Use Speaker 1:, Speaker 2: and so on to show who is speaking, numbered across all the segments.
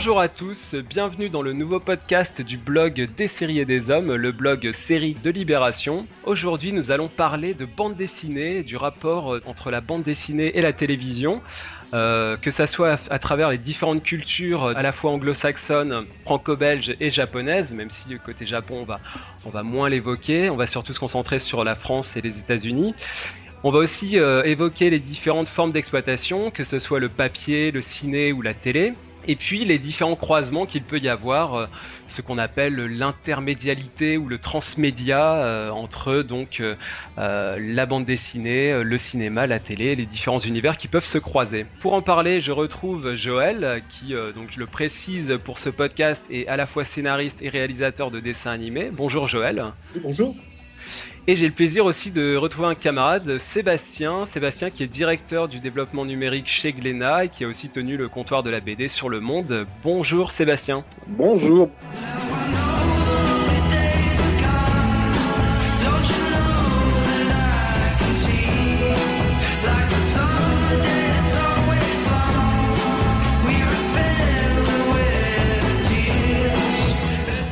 Speaker 1: Bonjour à tous, bienvenue dans le nouveau podcast du blog Des séries et des hommes, le blog série de Libération. Aujourd'hui, nous allons parler de bande dessinée, du rapport euh, entre la bande dessinée et la télévision. Euh, que ça soit à, travers les différentes cultures à la fois anglo-saxonnes, franco-belges et japonaises, même si côté Japon on va, on va moins l'évoquer, on va surtout se concentrer sur la France et les États-Unis. On va aussi euh, évoquer les différentes formes d'exploitation, que ce soit le papier, le ciné ou la télé et puis les différents croisements qu'il peut y avoir, euh, ce qu'on appelle l'intermédialité ou le transmédia euh, entre donc euh, la bande dessinée, le cinéma, la télé, les différents univers qui peuvent se croiser. Pour en parler, je retrouve Joël, qui donc je le précise pour ce podcast est à la fois scénariste et réalisateur de dessins animés. Bonjour Joël.
Speaker 2: Bonjour.
Speaker 1: Et j'ai le plaisir aussi de retrouver un camarade, Sébastien. Sébastien qui est directeur du développement numérique chez Glénat et qui a aussi tenu le comptoir de la BD sur le monde. Bonjour Sébastien.
Speaker 2: Bonjour.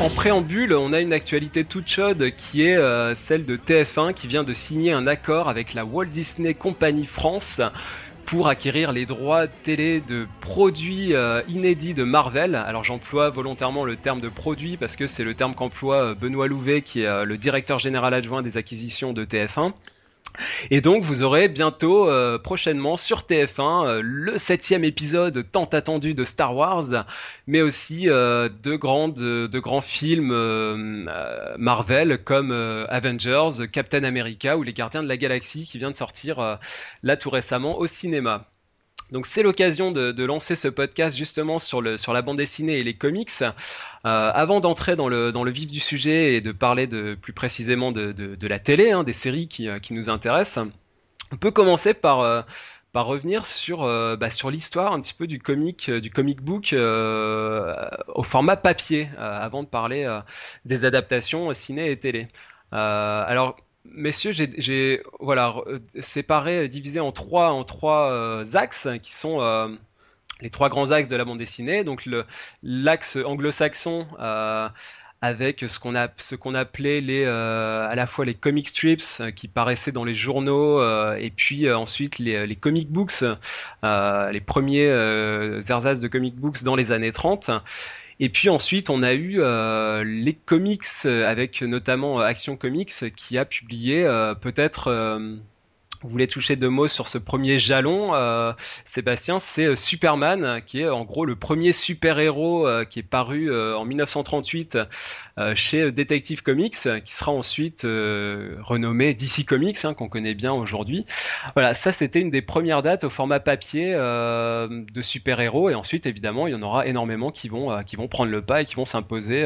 Speaker 1: En préambule, on a une actualité toute chaude qui est euh, celle de TF1 qui vient de signer un accord avec la Walt Disney Company France pour acquérir les droits télé de produits euh, inédits de Marvel. Alors j'emploie volontairement le terme de produit parce que c'est le terme qu'emploie euh, Benoît Louvet qui est le directeur général adjoint des acquisitions de TF1. Et donc vous aurez bientôt, euh, prochainement sur TF1, euh, le septième épisode tant attendu de Star Wars, mais aussi euh, de, grands films Marvel comme Avengers, Captain America ou Les Gardiens de la Galaxie qui vient de sortir là tout récemment au cinéma. Donc c'est l'occasion de, lancer ce podcast justement sur, la bande dessinée et les comics. Euh, avant d'entrer dans le, vif du sujet et de parler de, plus précisément de, la télé, hein, des séries qui, qui, nous intéressent, on peut commencer par, euh, revenir sur, euh, bah, sur l'histoire un petit peu du comic, du comic book au format papier, avant de parler des adaptations ciné et télé. alors messieurs, j'ai voilà séparé, divisé en trois en trois euh, axes qui sont euh, les trois grands axes de la bande dessinée. Donc l'axe anglo-saxon euh, avec ce qu'on appelait à la fois les comic strips qui paraissaient dans les journaux et puis ensuite les, les, comic books les premiers ersatz de comic books dans les années 30 et puis ensuite, on a eu euh, les comics, euh, avec notamment euh, Action Comics, qui a publié peut-être vous voulez toucher deux mots sur ce premier jalon, euh, Sébastien, c'est euh, Superman, qui est en gros le premier super-héros euh, qui est paru en 1938 chez Detective Comics, qui sera ensuite renommé DC Comics, hein, qu'on connaît bien aujourd'hui. Voilà, ça c'était une des premières dates au format papier de super-héros, et ensuite évidemment il y en aura énormément qui vont, qui vont prendre le pas et qui vont s'imposer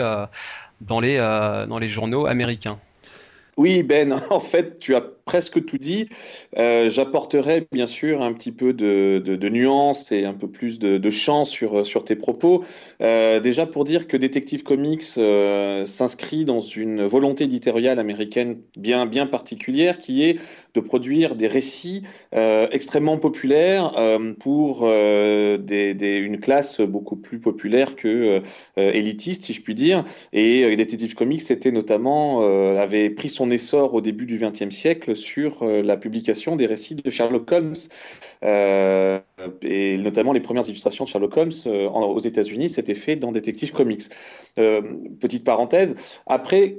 Speaker 1: dans, les, dans les journaux américains.
Speaker 2: Oui, Ben, en fait, tu as presque tout dit. Euh, j'apporterai bien sûr un petit peu de, nuance et un peu plus de, de champ sur, tes propos. Euh, déjà pour dire que Detective Comics euh, s'inscrit dans une volonté éditoriale américaine bien, bien particulière qui est de produire des récits extrêmement populaires pour des, une classe beaucoup plus populaire que élitiste, si je puis dire. Et Detective Comics notamment, avait pris son essor au début du XXe siècle sur euh, la publication des récits de Sherlock Holmes, euh, notamment les premières illustrations de Sherlock Holmes euh, aux États-Unis, c'était fait dans Detective Comics. petite parenthèse. Après,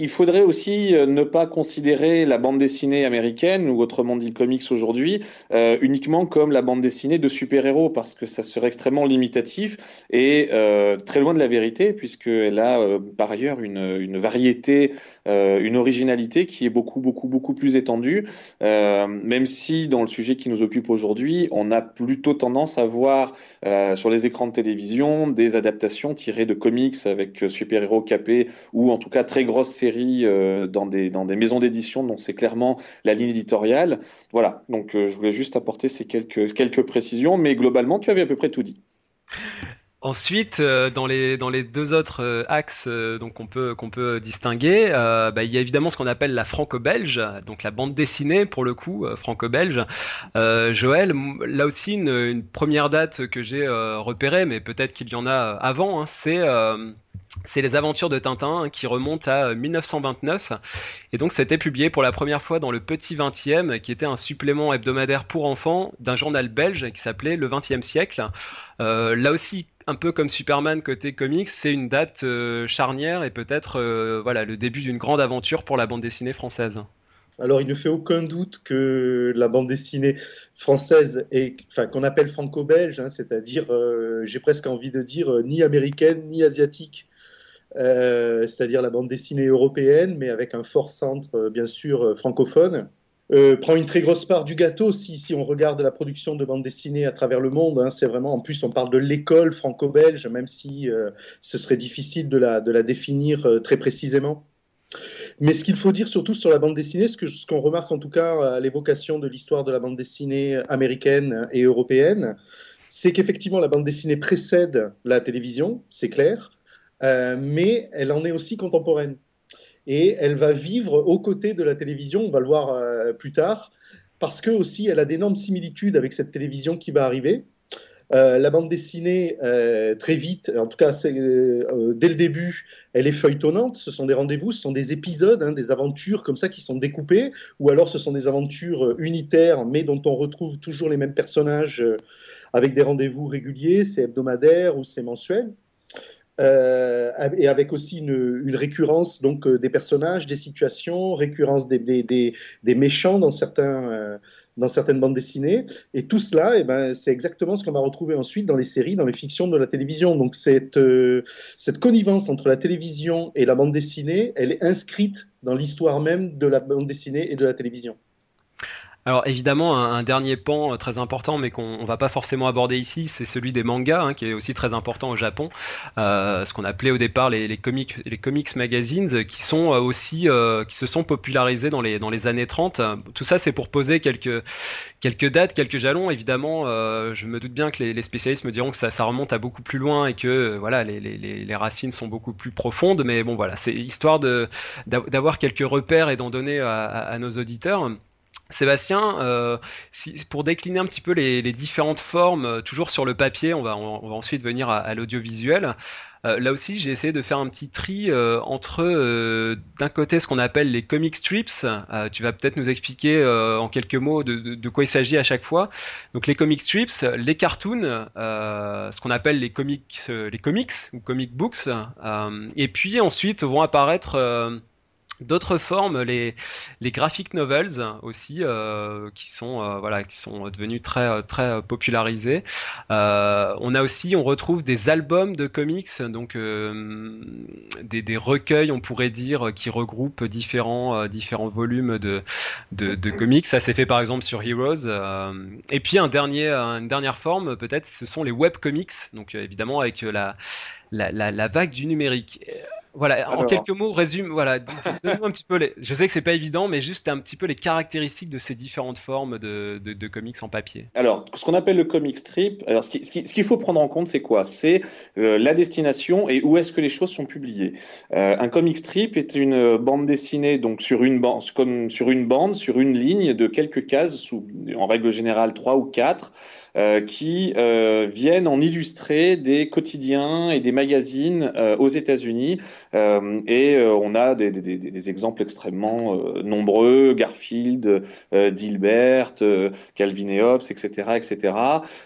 Speaker 2: il faudrait aussi euh, ne pas considérer la bande dessinée américaine, ou autrement dit le comics aujourd'hui, euh, uniquement comme la bande dessinée de super-héros, parce que ça serait extrêmement limitatif et euh, très loin de la vérité, puisqu'elle a euh, par ailleurs une, une variété, euh, une originalité qui est beaucoup, beaucoup, beaucoup plus étendue, même si dans le sujet qui nous occupe aujourd'hui, on a plutôt tendance à voir sur les écrans de télévision des adaptations tirées de comics avec super-héros capés, ou en tout cas très grosses séries euh, dans, des, dans des maisons d'édition dont c'est clairement la ligne éditoriale. Voilà, donc euh, je voulais juste apporter ces quelques, quelques précisions, mais globalement, tu avais à peu près tout dit.
Speaker 1: Ensuite, euh, dans les dans les deux autres euh, axes euh, donc qu'on peut qu'on peut distinguer, bah, il y a évidemment ce qu'on appelle la franco-belge, donc la bande dessinée pour le coup franco-belge. Joël, là aussi une, première date que j'ai repérée, mais peut-être qu'il y en a avant, hein, c'est c'est les aventures de Tintin hein, qui remontent à 1929 et donc c'était publié pour la première fois dans le Petit 20e qui était un supplément hebdomadaire pour enfants d'un journal belge qui s'appelait Le 20e siècle. là aussi un peu comme Superman côté comics, c'est une date euh, charnière et peut-être euh, voilà le début d'une grande aventure pour la bande dessinée française.
Speaker 3: Alors, il ne fait aucun doute que la bande dessinée française, enfin, qu'on appelle franco-belge, hein, c'est-à-dire, euh, j'ai presque envie de dire, ni américaine ni asiatique, c'est-à-dire la bande dessinée européenne, mais avec un fort centre, bien sûr, francophone. Euh, prend une très grosse part du gâteau si, on regarde la production de bande dessinée à travers le monde. Hein, c'est vraiment, en plus, on parle de l'école franco-belge, même si euh, ce serait difficile de la, définir euh, très précisément. Mais ce qu'il faut dire surtout sur la bande dessinée, ce qu'on ce remarque en tout cas à l'évocation de l'histoire de la bande dessinée américaine et européenne, c'est qu'effectivement la bande dessinée précède la télévision, c'est clair, mais elle en est aussi contemporaine et elle va vivre aux côtés de la télévision, on va le voir euh, plus tard, parce que aussi elle a d'énormes similitudes avec cette télévision qui va arriver. Euh, la bande dessinée, euh, très vite, en tout cas dès le début, elle est feuilletonnante. Ce sont des rendez-vous, ce sont des épisodes, hein, des aventures comme ça qui sont découpées, ou alors ce sont des aventures unitaires, mais dont on retrouve toujours les mêmes personnages avec des rendez-vous réguliers, c'est hebdomadaire ou c'est mensuel. Euh, et avec aussi une, récurrence donc euh, des personnages, des situations, récurrence des, méchants dans, certains, euh, dans certaines bandes dessinées. Et tout cela, eh ben, c'est exactement ce qu'on va retrouver ensuite dans les séries, dans les fictions de la télévision. Donc cette, cette connivence entre la télévision et la bande dessinée, elle est inscrite dans l'histoire même de la bande dessinée et de la télévision.
Speaker 1: Alors évidemment, un, dernier pan euh, très important, mais qu'on va pas forcément aborder ici, c'est celui des mangas, hein, qui est aussi très important au Japon. Euh, ce qu'on appelait au départ les, comics, les comics magazines, qui sont euh, aussi, qui se sont popularisés dans les dans les années 30. Tout ça, c'est pour poser quelques quelques dates, quelques jalons. Évidemment, je me doute bien que les, spécialistes me diront que ça, remonte à beaucoup plus loin et que voilà, les, les, les racines sont beaucoup plus profondes. Mais bon, voilà, c'est histoire d'avoir quelques repères et d'en donner à nos auditeurs. Sébastien, euh, pour décliner un petit peu les, différentes formes, euh, toujours sur le papier, on va, ensuite venir à, l'audiovisuel. Euh, là aussi, j'ai essayé de faire un petit tri entre, d'un côté, ce qu'on appelle les comic strips. tu vas peut-être nous expliquer en quelques mots de, quoi il s'agit à chaque fois. Donc, les comic strips, les cartoons, ce qu'on appelle les comics, les comics ou comic books, et puis ensuite vont apparaître D'autres formes, les, les graphic novels aussi, euh, qui sont euh, voilà, qui sont devenus très très popularisés. Euh, on a aussi, on retrouve des albums de comics, donc des, des, recueils, on pourrait dire, qui regroupent différents différents volumes de, de, de comics. Ça s'est fait par exemple sur Heroes. et puis un dernier, une dernière forme, peut-être, ce sont les web comics. Donc évidemment avec la, la, la vague du numérique. Voilà, en quelques mots, résume, voilà, donne-nous un petit peu les, je sais que c'est pas évident, mais juste un petit peu les caractéristiques de ces différentes formes de, de, comics en papier.
Speaker 2: Alors, ce qu'on appelle le comic strip, alors ce qu'il faut prendre en compte, c'est quoi? C'est euh, la destination et où est-ce que les choses sont publiées. Euh, un comic strip est une bande dessinée, donc sur une bande, comme sur une bande, sur une ligne de quelques cases, sous, en règle générale trois ou quatre, euh, qui euh, viennent en illustrer des quotidiens et des magazines euh, aux États-Unis. et on a des, des, des, exemples extrêmement nombreux, Garfield, Dilbert, Calvin et Hobbes, etc., etc.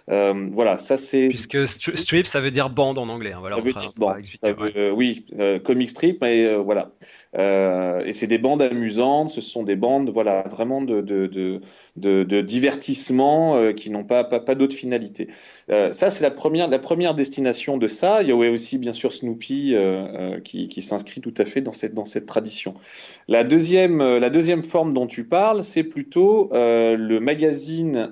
Speaker 2: voilà, ça c'est.
Speaker 1: Puisque strip, ça veut dire bande en anglais. Hein,
Speaker 2: voilà, ça veut dire bande. oui, comic strip, mais voilà. Euh, et c'est des bandes amusantes, ce sont des bandes voilà, vraiment de, de, de, de divertissement euh, qui n'ont pas, pas, pas d'autre finalité. Euh, ça, c'est la première, la première destination de ça. Il y a aussi, bien sûr, Snoopy euh, qui, qui s'inscrit tout à fait dans cette, dans cette tradition. La deuxième, la deuxième forme dont tu parles, c'est plutôt le magazine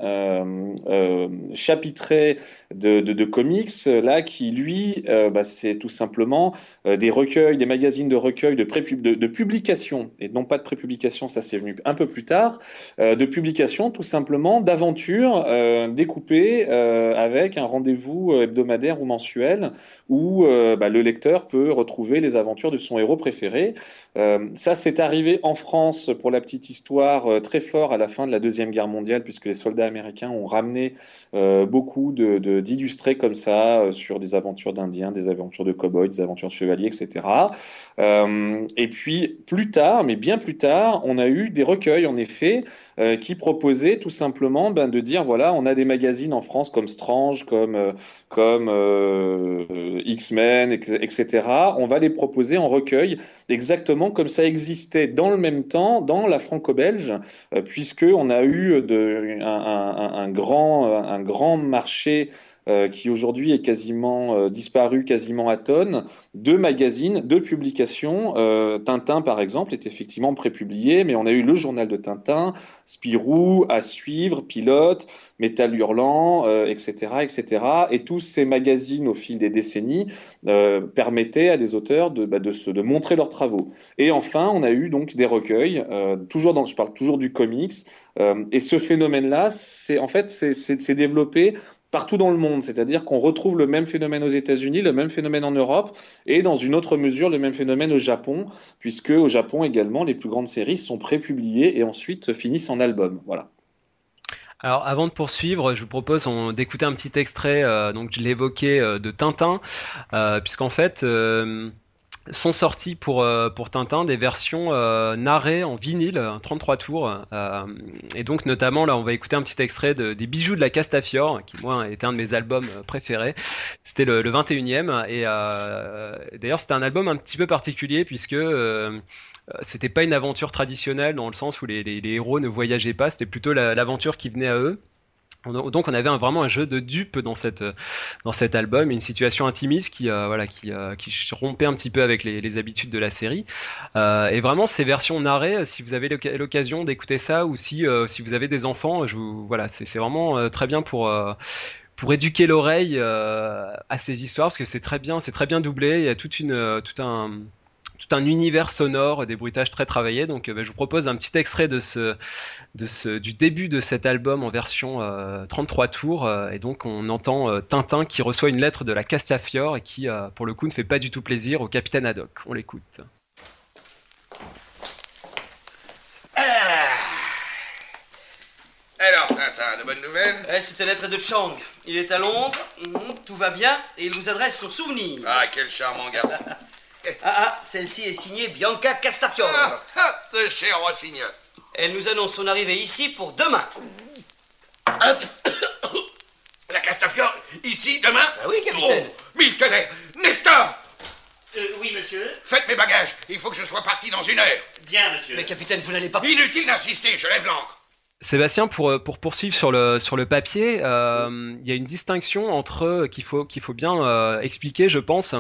Speaker 2: chapitré de, de, comics, là, qui, lui, bah, c'est tout simplement des recueils, des magazines de recueils de, pré de et non pas de prépublication, ça c'est venu un peu plus tard, de publication tout simplement d'aventures découpées avec un rendez-vous hebdomadaire ou mensuel où bah, le lecteur peut retrouver les aventures de son héros préféré. ça, c'est arrivé en France, pour la petite histoire, très fort à la fin de la Deuxième Guerre mondiale, puisque les soldats américains ont ramené beaucoup d'illustrés de, comme ça sur des aventures d'Indiens, des aventures de cow-boys, des aventures de chevaliers, etc. Euh, et puis plus tard, mais bien plus tard, on a eu des recueils en effet euh, qui tout simplement ben, de dire voilà, on a des magazines en France comme Strange, comme euh, comme X-Men, etc. On va les proposer en recueil exactement comme ça existait dans le même temps dans la franco-belge, puisque on a eu de, un, grand un grand marché euh, qui aujourd'hui est quasiment euh, disparu, quasiment à tonnes, de magazines, de publications. Euh, Tintin, par exemple, est effectivement prépublié, mais on a eu le journal de Tintin, Spirou, À suivre, Pilote, Métal Hurlant, etc., etc. Et tous ces magazines, au fil des décennies, permettaient à des auteurs de, bah, de, montrer leurs travaux. Et enfin, on a eu donc des recueils, toujours dans, je parle toujours du comics, et ce phénomène-là, c'est en fait, c'est développé partout dans le monde, c'est-à-dire qu'on retrouve le même phénomène aux États-Unis, le même phénomène en Europe et dans une autre mesure le même phénomène au Japon, puisque au Japon également les plus grandes séries sont prépubliées et ensuite finissent en album. Voilà.
Speaker 1: Alors avant de poursuivre, je vous propose d'écouter un petit extrait, euh, donc je l'évoquais, euh, de Tintin, euh, puisqu'en fait sont sortis pour, euh, pour Tintin des versions euh, narrées en vinyle, 33 tours. Euh, et donc notamment là, on va écouter un petit extrait de, des bijoux de la Castafiore, qui moi était un de mes albums préférés. C'était le, le 21e. Et d'ailleurs, c'était un album un petit peu particulier puisque c'était pas une aventure traditionnelle dans le sens où les, les héros ne voyageaient pas, c'était plutôt l'aventure qui venait à eux. Donc on avait vraiment un jeu de dupe dans cet album, une situation intimiste qui euh, voilà qui euh, rompait un petit peu avec les, habitudes de la série. Euh, et vraiment ces versions narrées, si vous avez l'occasion d'écouter ça ou si si vous avez des enfants, je vous voilà c'est vraiment très bien pour pour éduquer l'oreille à ces histoires parce que c'est très bien c'est très bien doublé. Il y a toute une tout un tout un univers sonore, des bruitages très travaillés. Donc, euh, bah, je vous propose un petit extrait de ce, de ce, du début de cet album en version 33 euh, tours. Euh, et donc, on entend Tintin qui reçoit une lettre de la Castafiore et qui, pour le coup, ne fait pas du tout plaisir au capitaine Haddock. On l'écoute.
Speaker 4: Ah. Alors, Tintin, de bonnes nouvelles?
Speaker 5: Eh, C'était lettre de Chang. Il est à Londres, mhm, tout va bien, et il vous adresse son souvenir.
Speaker 4: Ah, quel charmant garçon.
Speaker 5: Ah ah, celle-ci est signée Bianca Castafiore.
Speaker 4: Ah, ah, ce cher Rossignol.
Speaker 5: Elle nous annonce son arrivée ici pour demain.
Speaker 4: La Castafiore, ici, demain
Speaker 5: Ah oui, capitaine.
Speaker 4: Oh, mille Nestor
Speaker 6: euh, Oui, monsieur.
Speaker 4: Faites mes bagages, il faut que je sois parti dans une heure.
Speaker 6: Bien, monsieur.
Speaker 5: Mais capitaine, vous n'allez pas...
Speaker 4: Inutile d'insister, je lève l'encre.
Speaker 1: Sébastien, pour, euh, pour poursuivre sur le, sur le papier, euh, il y a une distinction entre qu'il faut, qu'il faut bien euh, expliquer, je pense,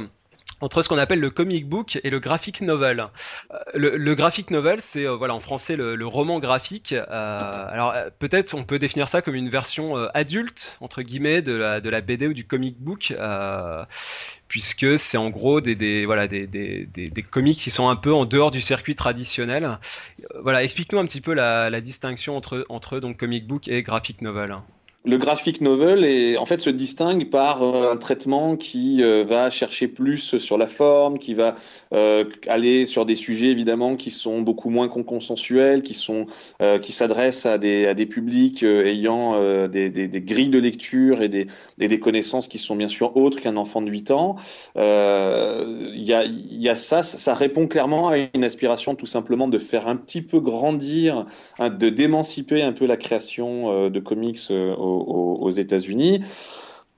Speaker 1: entre ce qu'on appelle le comic book et le graphic novel. Euh, le, graphic novel, c'est euh, voilà en français le, roman graphique. Euh, alors peut-être on peut définir ça comme une version adulte entre guillemets de la de la BD ou du comic book. puisque c'est en gros des, des voilà des, des, des, comics qui sont un peu en dehors du circuit traditionnel. Voilà, explique-nous un petit peu la, la distinction entre entre donc comic book et graphic novel.
Speaker 2: Le graphic novel est, en fait se distingue par euh, un traitement qui euh, va chercher plus sur la forme, qui va euh, aller sur des sujets évidemment qui sont beaucoup moins consensuels, qui sont qui s'adressent à des, à des publics ayant des, des, des, grilles de lecture et des, et des connaissances qui sont bien sûr autres qu'un enfant de 8 ans. Il y, a, y a ça, ça répond clairement à une aspiration tout simplement de faire un petit peu grandir, de d'émanciper un peu la création de comics aux, États-Unis.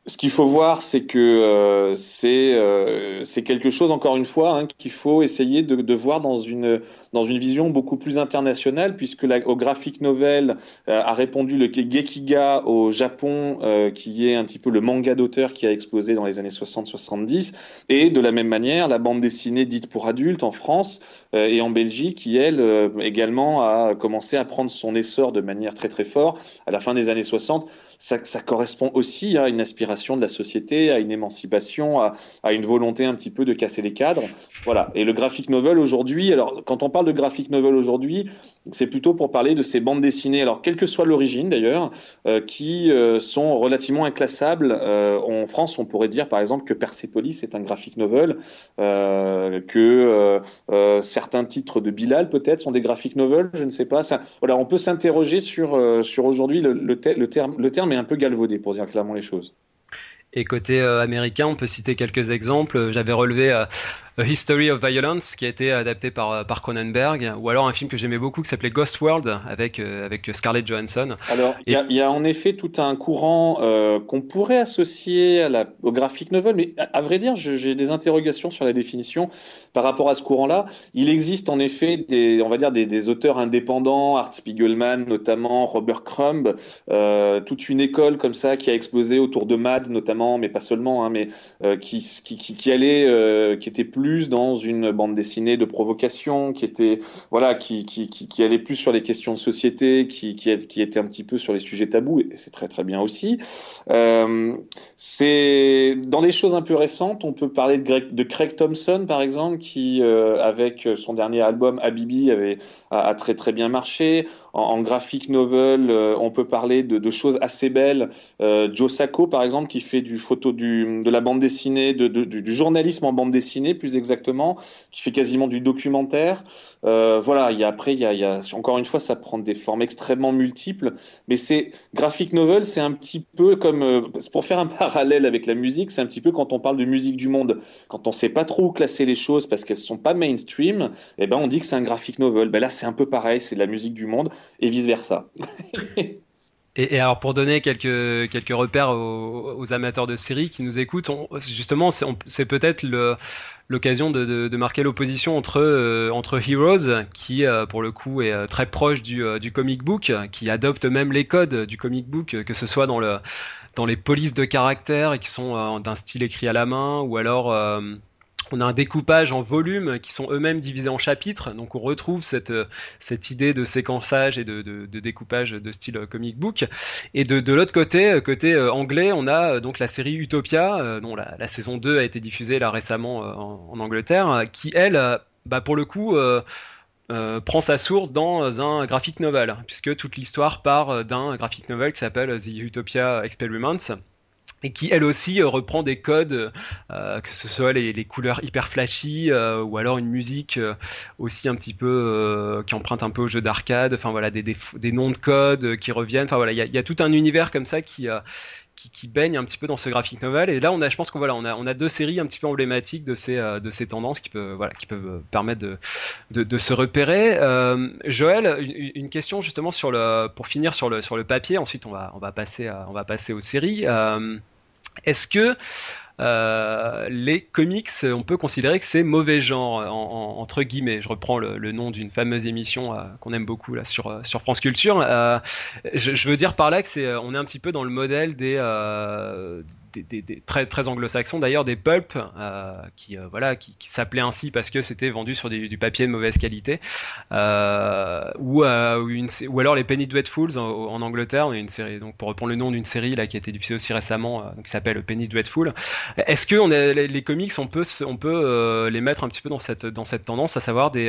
Speaker 2: Ce qu'il faut voir, c'est que euh, euh, c'est quelque chose, encore une fois, hein, qu'il faut essayer de, de, voir dans une, dans une vision beaucoup plus internationale, puisque la, au graphic novel euh, a répondu le Gekiga au Japon, euh, qui est un petit peu le manga d'auteur qui a explosé dans les années 60-70, et de la même manière, la bande dessinée dite pour adultes en France et en Belgique, qui elle également a commencé à prendre son essor de manière très très forte à la fin des années 60 ça, correspond aussi à une aspiration de la société, à une émancipation, à, à, une volonté un petit peu de casser les cadres. Voilà. Et le graphic novel aujourd'hui, alors quand on parle de graphic novel aujourd'hui, c'est plutôt pour parler de ces bandes dessinées, alors quelle que soit l'origine d'ailleurs, euh, qui euh, sont relativement inclassables. Euh, en France, on pourrait dire par exemple que Persepolis est un graphic novel, que certains titres de Bilal peut-être sont des graphic novels, je ne sais pas. Voilà, on peut s'interroger sur, sur aujourd'hui, le, le, terme, le terme est un peu galvaudé pour dire clairement les choses.
Speaker 1: Et côté américain, on peut citer quelques exemples. J'avais relevé a History of Violence, qui a été adapté par, euh, par Cronenberg, ou alors un film que j'aimais beaucoup qui s'appelait Ghost World avec, euh, avec Scarlett Johansson.
Speaker 2: Alors, il y, a en effet tout un courant euh, qu'on pourrait associer à la, au graphic novel, mais à, vrai dire, j'ai des interrogations sur la définition par rapport à ce courant-là. Il existe en effet des, on va dire, des, des auteurs indépendants, Art Spiegelman notamment, Robert Crumb, toute une école comme ça qui a explosé autour de Mad notamment, mais pas seulement, hein, mais qui, qui, qui, qui, allait, qui était plus dans une bande dessinée de provocation, qui était voilà, qui, qui, qui, allait plus sur les questions de société, qui, qui, qui était un petit peu sur les sujets tabous, et c'est très très bien aussi. Euh, c'est dans les choses un peu récentes, on peut parler de, Greg, de Craig Thompson par exemple, qui euh, avec son dernier album Habibi avait a, très très bien marché. En, en graphic novel, euh, on peut parler de, de choses assez belles. Euh, Joe Sacco par exemple, qui fait du photo du, de la bande dessinée, de, du, du journalisme en bande dessinée plus exactement, qui fait quasiment du documentaire. Euh, voilà, il y a, après, il y a, y a, encore une fois, ça prend des formes extrêmement multiples, mais c'est graphic novel, c'est un petit peu comme, euh, pour faire un parallèle avec la musique, c'est un petit peu quand on parle de musique du monde, quand on sait pas trop où classer les choses parce qu'elles sont pas mainstream, eh ben on dit que c'est un graphic novel. Ben là, c'est un peu pareil, c'est de la musique du monde et vice versa.
Speaker 1: Et, alors pour donner quelques quelques repères aux, amateurs de séries qui nous écoutent, justement c'est peut-être l'occasion de, de, marquer l'opposition entre euh, entre Heroes qui euh, pour le coup est euh, très proche du, du comic book, qui adopte même les codes du comic book, que ce soit dans le dans les polices de caractère qui sont d'un style écrit à la main ou alors on a un découpage en volumes qui sont eux-mêmes divisés en chapitres, donc on retrouve cette, cette idée de séquençage et de, découpage de style comic book. Et de, l'autre côté, côté euh, anglais, on a euh, donc la série Utopia, euh, dont la, saison 2 a été diffusée là récemment en, Angleterre, qui elle, bah, pour le coup, euh, prend sa source dans un graphic novel, puisque toute l'histoire part d'un graphic novel qui s'appelle The Utopia Experiments et qui elle aussi euh, reprend des codes, euh, que ce soit les, couleurs hyper flashy euh, ou alors une musique aussi un petit peu qui emprunte un peu au jeu d'arcade, enfin voilà des, des, noms de codes qui reviennent, enfin voilà il y a, tout un univers comme ça qui qui, baigne un petit peu dans ce graphic novel. Et là, on a, je pense qu'on voilà, on a, on a deux séries un petit peu emblématiques de ces, de ces tendances qui peuvent, voilà, qui peuvent permettre de, de, se repérer. Joël, une, question justement sur le, pour finir sur le, sur le papier. Ensuite, on va, on va passer, on va passer aux séries. Est-ce que euh, les comics, on peut considérer que c'est mauvais genre en, en, entre guillemets? Je reprends le, nom d'une fameuse émission euh, qu'on aime beaucoup là sur sur France Culture. Euh, je, je, veux dire par là que c'est, on est un petit peu dans le modèle des euh, très très anglo-saxons d'ailleurs des pulp euh, qui euh, voilà qui, qui s'appelaient ainsi parce que c'était vendu sur du, papier de mauvaise qualité. Euh, ou, une, ou alors les Penny Dreadfuls en, Angleterre une série donc pour reprendre le nom d'une série là qui a été diffusée aussi récemment qui s'appelle Penny Dreadful. Est-ce que on les, comics on peut on peut les mettre un petit peu dans cette dans cette tendance à savoir des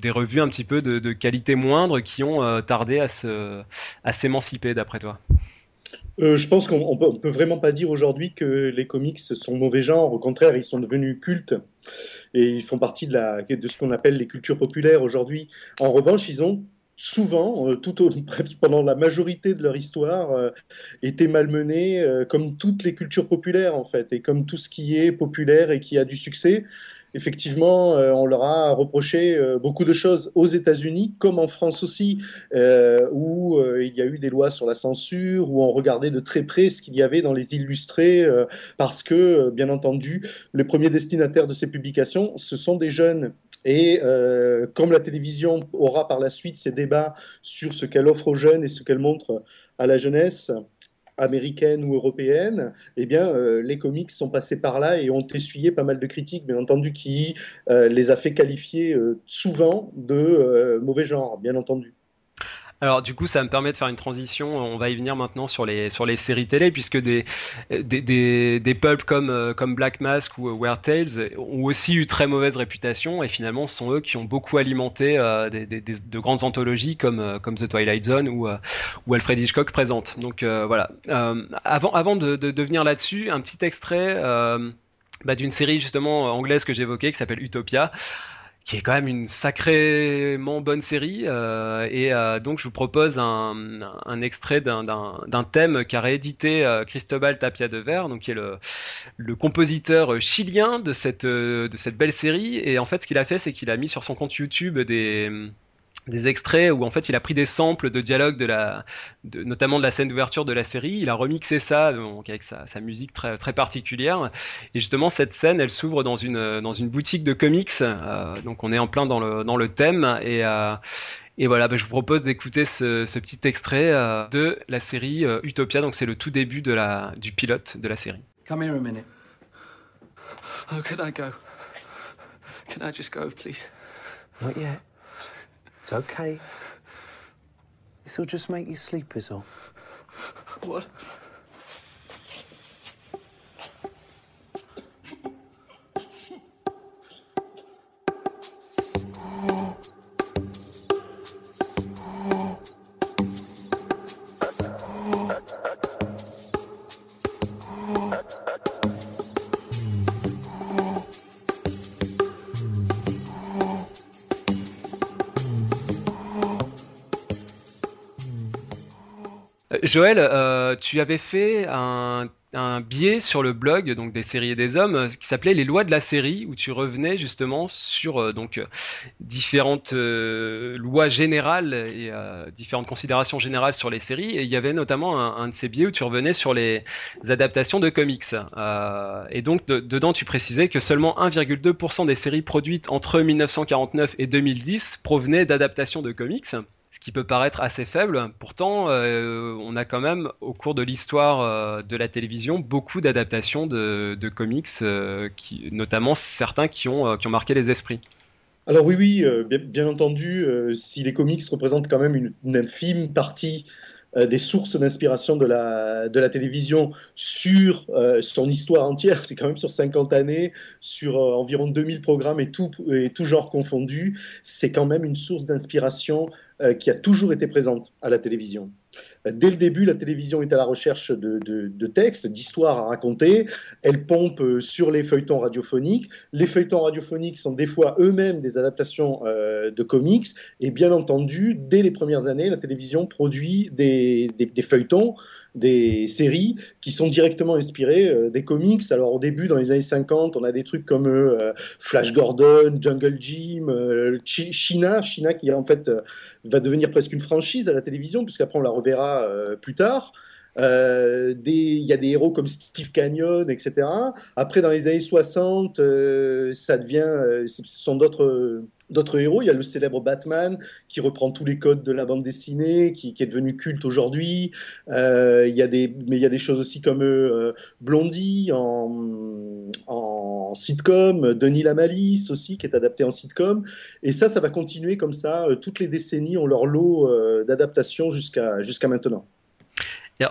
Speaker 1: des revues un petit peu de, de qualité moindre qui ont tardé à se à s'émanciper d'après toi?
Speaker 3: Euh, je pense qu'on peut, peut vraiment pas dire aujourd'hui que les comics sont mauvais genre. Au contraire, ils sont devenus cultes et ils font partie de, ce qu'on appelle les cultures populaires aujourd'hui. En revanche, ils ont souvent, euh, tout au, pendant la majorité de leur histoire, euh, été malmenés comme toutes les cultures populaires en fait, et comme tout ce qui est populaire et qui a du succès effectivement, euh, on leur a reproché euh, beaucoup de choses aux États-Unis, comme en France aussi, euh, où il y a eu des lois sur la censure, où on regardait de très près ce qu'il y avait dans les illustrés, parce que, bien entendu, les premiers destinataires de ces publications, ce sont des jeunes. Et comme la télévision aura par la suite ces débats sur ce qu'elle offre aux jeunes et ce qu'elle montre à la jeunesse, américaine ou européenne, eh bien, euh, les comics sont passés par là et ont essuyé pas mal de critiques, bien entendu, qui euh, les a fait qualifier euh, souvent de mauvais genre, bien entendu.
Speaker 1: Alors du coup, ça me permet de faire une transition. On va y venir maintenant sur les sur les séries télé, puisque des des des, des comme euh, comme Black Mask ou Weird Tales ont aussi eu très mauvaise réputation, et finalement, ce sont eux qui ont beaucoup alimenté euh, des, de grandes anthologies comme euh, comme The Twilight Zone ou Alfred Hitchcock présente. Donc voilà. avant avant de, de, de venir là-dessus, un petit extrait. Bah, d'une série justement anglaise que j'évoquais qui s'appelle Utopia qui est quand même une sacrément bonne série. Euh, et euh, donc, je vous propose un, extrait d'un thème qu'a réédité euh, Cristobal Tapia de Ver, donc qui est le, le compositeur chilien de cette, de cette belle série. Et en fait, ce qu'il a fait, c'est qu'il a mis sur son compte YouTube des des extraits où en fait il a pris des samples de dialogue de la, de, notamment de la scène d'ouverture de la série. Il a remixé ça donc avec sa, sa, musique très très particulière. Et justement cette scène, elle s'ouvre dans une dans une boutique de comics. Euh, donc on est en plein dans le dans le thème et euh, et voilà, bah, je vous propose d'écouter ce, ce, petit extrait euh, de la série euh, Utopia. Donc c'est le tout début de la du pilote de la série.
Speaker 7: Come here a minute. Oh, can I go? Can I just go, please?
Speaker 8: Not yet. It's okay. This'll just make you sleep, is all.
Speaker 7: What?
Speaker 1: Joël, euh, tu avais fait un, billet sur le blog donc des séries et des hommes euh, qui s'appelait les lois de la série où tu revenais justement sur euh, donc différentes lois générales et différentes considérations générales sur les séries. Et il y avait notamment un, de ces billets où tu revenais sur les adaptations de comics. Et donc dedans tu précisais que seulement 1,2% des séries produites entre 1949 et 2010 provenaient d'adaptations de comics ce qui peut paraître assez faible. Pourtant, euh, on a quand même, au cours de l'histoire euh, de la télévision, beaucoup d'adaptations de, comics, euh, qui, notamment certains qui ont, qui ont marqué les esprits.
Speaker 3: Alors oui, oui, bien, entendu, si les comics représentent quand même une, infime partie des sources d'inspiration de la, de la télévision sur son histoire entière. C'est quand même sur 50 années, sur environ 2000 programmes et tout, et tout genre confondu. C'est quand même une source d'inspiration qui a toujours été présente à la télévision. Euh, dès le début, la télévision est à la recherche de, textes, d'histoires à raconter. Elle pompe euh, sur les feuilletons radiophoniques. Les feuilletons radiophoniques sont des fois eux-mêmes des adaptations de comics. Et bien entendu, dès les premières années, la télévision produit des feuilletons des séries qui sont directement inspirées euh, des comics. Alors au début, dans les années 50, on a des trucs comme euh, Flash Gordon, Jungle Jim, euh, China, China qui en fait va devenir presque une franchise à la télévision, puisqu'après on la reverra plus tard. Il y a des héros comme Steve Canyon, etc. Après, dans les années 60, ça devient, ce sont d'autres d'autres héros. Il y a le célèbre Batman qui reprend tous les codes de la bande dessinée, qui, est devenu culte aujourd'hui. Euh, il y a des, mais il y a des choses aussi comme euh, Blondie en, en sitcom, Denis la Malice aussi qui est adapté en sitcom. Et ça, ça va continuer comme ça. Euh, toutes les décennies ont leur lot d'adaptation jusqu'à jusqu'à maintenant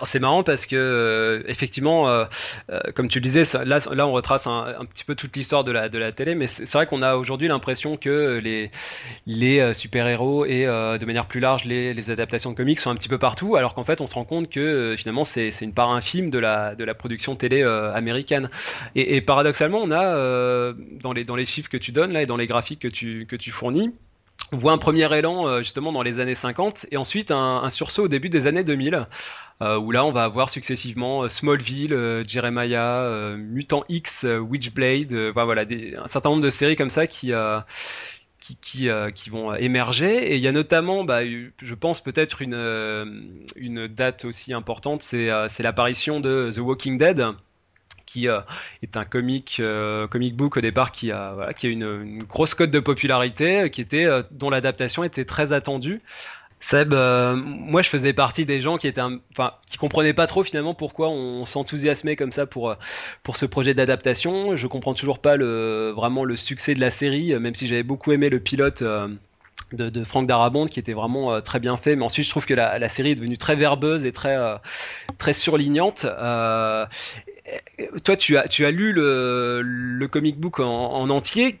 Speaker 1: c'est marrant parce que euh, effectivement, euh, euh, comme tu le disais, là, là on retrace un, petit peu toute l'histoire de la, télé, mais c'est vrai qu'on a aujourd'hui l'impression que les, les super-héros et de manière plus large les, les, adaptations de comics sont un petit peu partout, alors qu'en fait on se rend compte que finalement c'est une part infime de la, de la production télé américaine. Et, et, paradoxalement, on a dans, les, dans les chiffres que tu donnes là et dans les graphiques que tu, que tu fournis, on voit un premier élan justement dans les années 50 et ensuite un, sursaut au début des années 2000 euh, où là on va avoir successivement euh, Smallville, euh, Jeremiah, Mutant X, Witchblade, voilà, un certain nombre de séries comme ça qui vont émerger. Et il y a notamment, bah, je pense peut-être une date aussi importante, c'est l'apparition de The Walking Dead, qui est un comic, comic book au départ qui a, voilà, qui a une, grosse cote de popularité, qui était, dont l'adaptation était très attendue. Seb, euh, moi je faisais partie des gens qui étaient, enfin, qui comprenaient pas trop finalement pourquoi on s'enthousiasmait comme ça pour euh, pour ce projet d'adaptation. Je comprends toujours pas le vraiment le succès de la série, même si j'avais beaucoup aimé le pilote. Euh, de, de Frank Darabont qui était vraiment euh, très bien fait. Mais ensuite, je trouve que la, la, série est devenue très verbeuse et très euh, très surlignante. Euh, toi, tu as tu as lu le, le comic book en, en entier.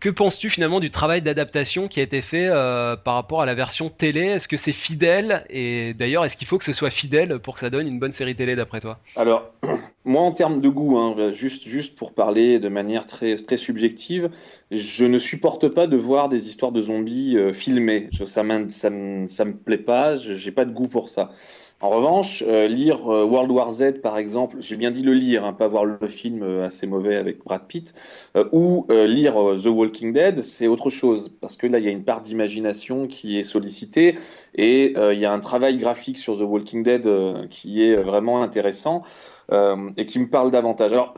Speaker 1: Que, penses-tu finalement du travail d'adaptation qui a été fait euh, par rapport à la version télé? Est-ce que c'est fidèle? Et d'ailleurs, est-ce qu'il faut que ce soit fidèle pour que ça donne une bonne série télé d'après toi?
Speaker 2: Alors, moi en termes de goût, hein, juste, juste pour parler de manière très, très subjective, je ne supporte pas de voir des histoires de zombies euh, filmées. Ça, ça, ça me plaît pas, j'ai pas de goût pour ça. En revanche, euh, lire euh, World War Z, par exemple, j'ai bien dit le lire, hein, pas voir le film euh, assez mauvais avec Brad Pitt, euh, ou lire The Walking Dead, c'est autre chose, parce que là, il y a une part d'imagination qui est sollicitée, et il y a un travail graphique sur The Walking Dead qui est vraiment intéressant. Euh, et qui me parle davantage. Alors,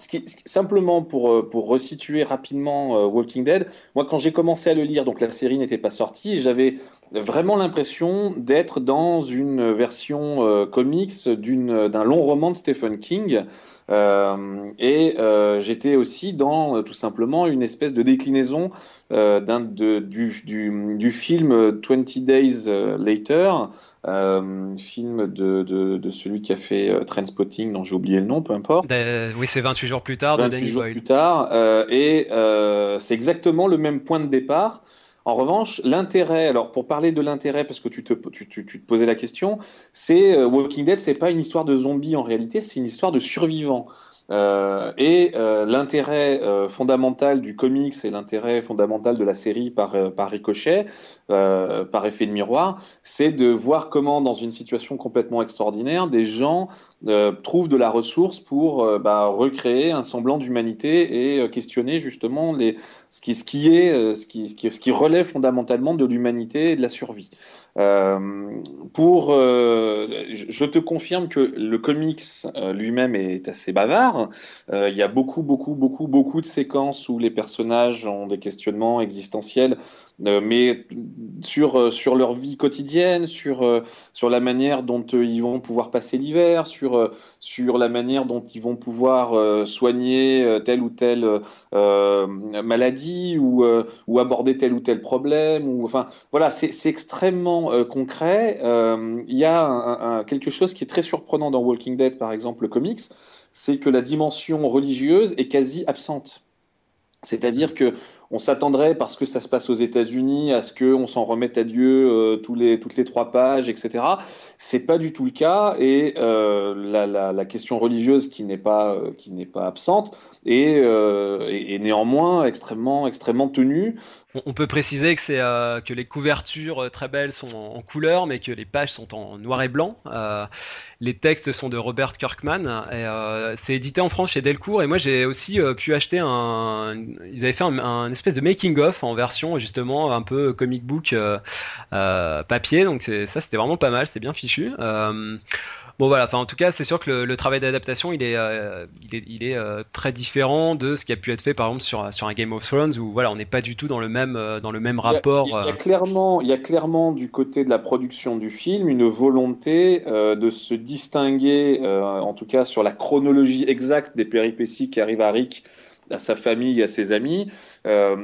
Speaker 2: simplement pour, pour resituer rapidement euh, Walking Dead, moi, quand j'ai commencé à le lire, donc la série n'était pas sortie, j'avais vraiment l'impression d'être dans une version euh, comics d'un long roman de Stephen King. Euh, et euh, j'étais aussi dans tout simplement une espèce de déclinaison euh, du, film 20 Days Later, film de, de, de, celui qui a fait Trainspotting, dont j'ai oublié le nom, peu importe.
Speaker 1: oui, c'est 28 jours plus tard.
Speaker 2: 28 jours Boyle. plus tard, et c'est exactement le même point de départ. En revanche, l'intérêt, alors pour parler de l'intérêt, parce que tu te, tu, tu, tu te posais la question, c'est euh, Walking Dead, c'est pas une histoire de zombies en réalité, c'est une histoire de survivants. Euh, et euh, l'intérêt euh, fondamental du comics et l'intérêt fondamental de la série par, par ricochet, par effet de miroir, c'est de voir comment, dans une situation complètement extraordinaire, des gens trouvent de la ressource pour bah, recréer un semblant d'humanité et questionner justement les, ce, qui, ce, qui est, ce, qui, ce, qui, ce qui relève fondamentalement de l'humanité et de la survie. Euh, pour, euh, je te confirme que le comics euh, lui-même est assez bavard. il y a beaucoup, beaucoup, beaucoup, beaucoup de séquences où les personnages ont des questionnements existentiels mais sur, sur leur vie quotidienne, sur, sur la manière dont ils vont pouvoir passer l'hiver, sur, sur la manière dont ils vont pouvoir soigner telle ou telle maladie ou, ou aborder tel ou tel problème. Enfin, voilà, c'est extrêmement concret. Il y a quelque chose qui est très surprenant dans Walking Dead, par exemple, le comics, c'est que la dimension religieuse est quasi absente. C'est-à-dire que on s'attendrait, parce que ça se passe aux États-Unis, à ce qu'on s'en remette à Dieu euh, les, toutes les trois pages, etc. C'est pas du tout le cas, et euh, la, la, question religieuse qui n'est pas, euh, qui n'est pas absente est, néanmoins extrêmement, extrêmement tenue.
Speaker 1: On peut préciser que, c'est, que les couvertures très belles sont en, couleur, mais que les pages sont en noir et blanc. les textes sont de Robert Kirkman, et c'est édité en France chez Delcourt, et moi j'ai aussi pu acheter un. Ils avaient fait un espèce de making of en version justement un peu comic book euh, euh, papier. Donc ça c'était vraiment pas mal c'est bien fichu. Euh, Bon voilà, enfin en tout cas c'est sûr que le, le travail d'adaptation il est, euh, il est, il est euh, très différent de ce qui a pu être fait par exemple sur, sur un Game of Thrones où voilà on n'est pas du tout dans le même, euh, dans le même rapport.
Speaker 2: Il y, a, il y, a, clairement, il y a clairement du côté de la production du film une volonté de se distinguer en tout cas sur la chronologie exacte des péripéties qui arrivent à Rick à sa famille, à ses amis. Euh,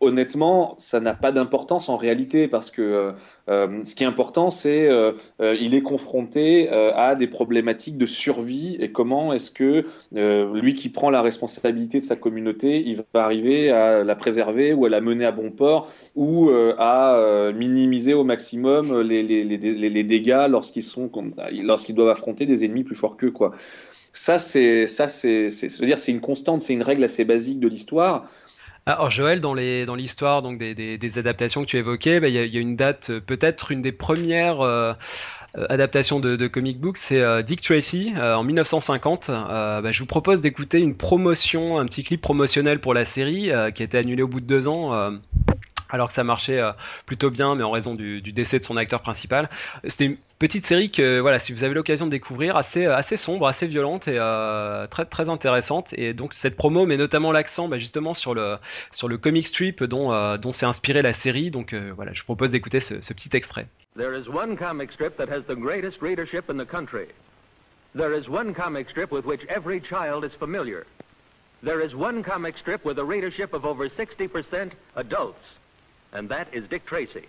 Speaker 2: honnêtement, ça n'a pas d'importance en réalité parce que euh, ce qui est important, c'est euh, il est confronté à des problématiques de survie et comment est-ce que lui qui prend la responsabilité de sa communauté, il va arriver à la préserver ou à la mener à bon port ou à minimiser au maximum les, les, les, les dégâts lorsqu'ils sont lorsqu'ils doivent affronter des ennemis plus forts qu'eux quoi. Ça, c'est, ça, c'est, dire, c'est une constante, c'est une règle assez basique de l'histoire.
Speaker 1: Alors Joël, dans les dans l'histoire donc des, des, adaptations que tu évoquais, bah, il y, a une date, peut-être une des premières euh, adaptations de, comic book, c'est euh, Dick Tracy euh, en 1950. Bah, je vous propose d'écouter une promotion, un petit clip promotionnel pour la série qui a été annulé au bout de deux ans alors que ça marchait euh, plutôt bien, mais en raison du, du, décès de son acteur principal. C'était une petite série que, voilà, si vous avez l'occasion de découvrir, assez, assez sombre, assez violente et euh, très, très intéressante. Et donc cette promo met notamment l'accent bah, justement sur le, sur le comic strip dont, euh, dont s'est inspirée la série. Donc euh, voilà, je vous propose d'écouter ce, ce petit extrait.
Speaker 9: There is one comic strip that has the greatest readership in the country. There is one comic strip with which every child is familiar. There is one comic strip with a readership of over 60% adults. And that is Dick Tracy.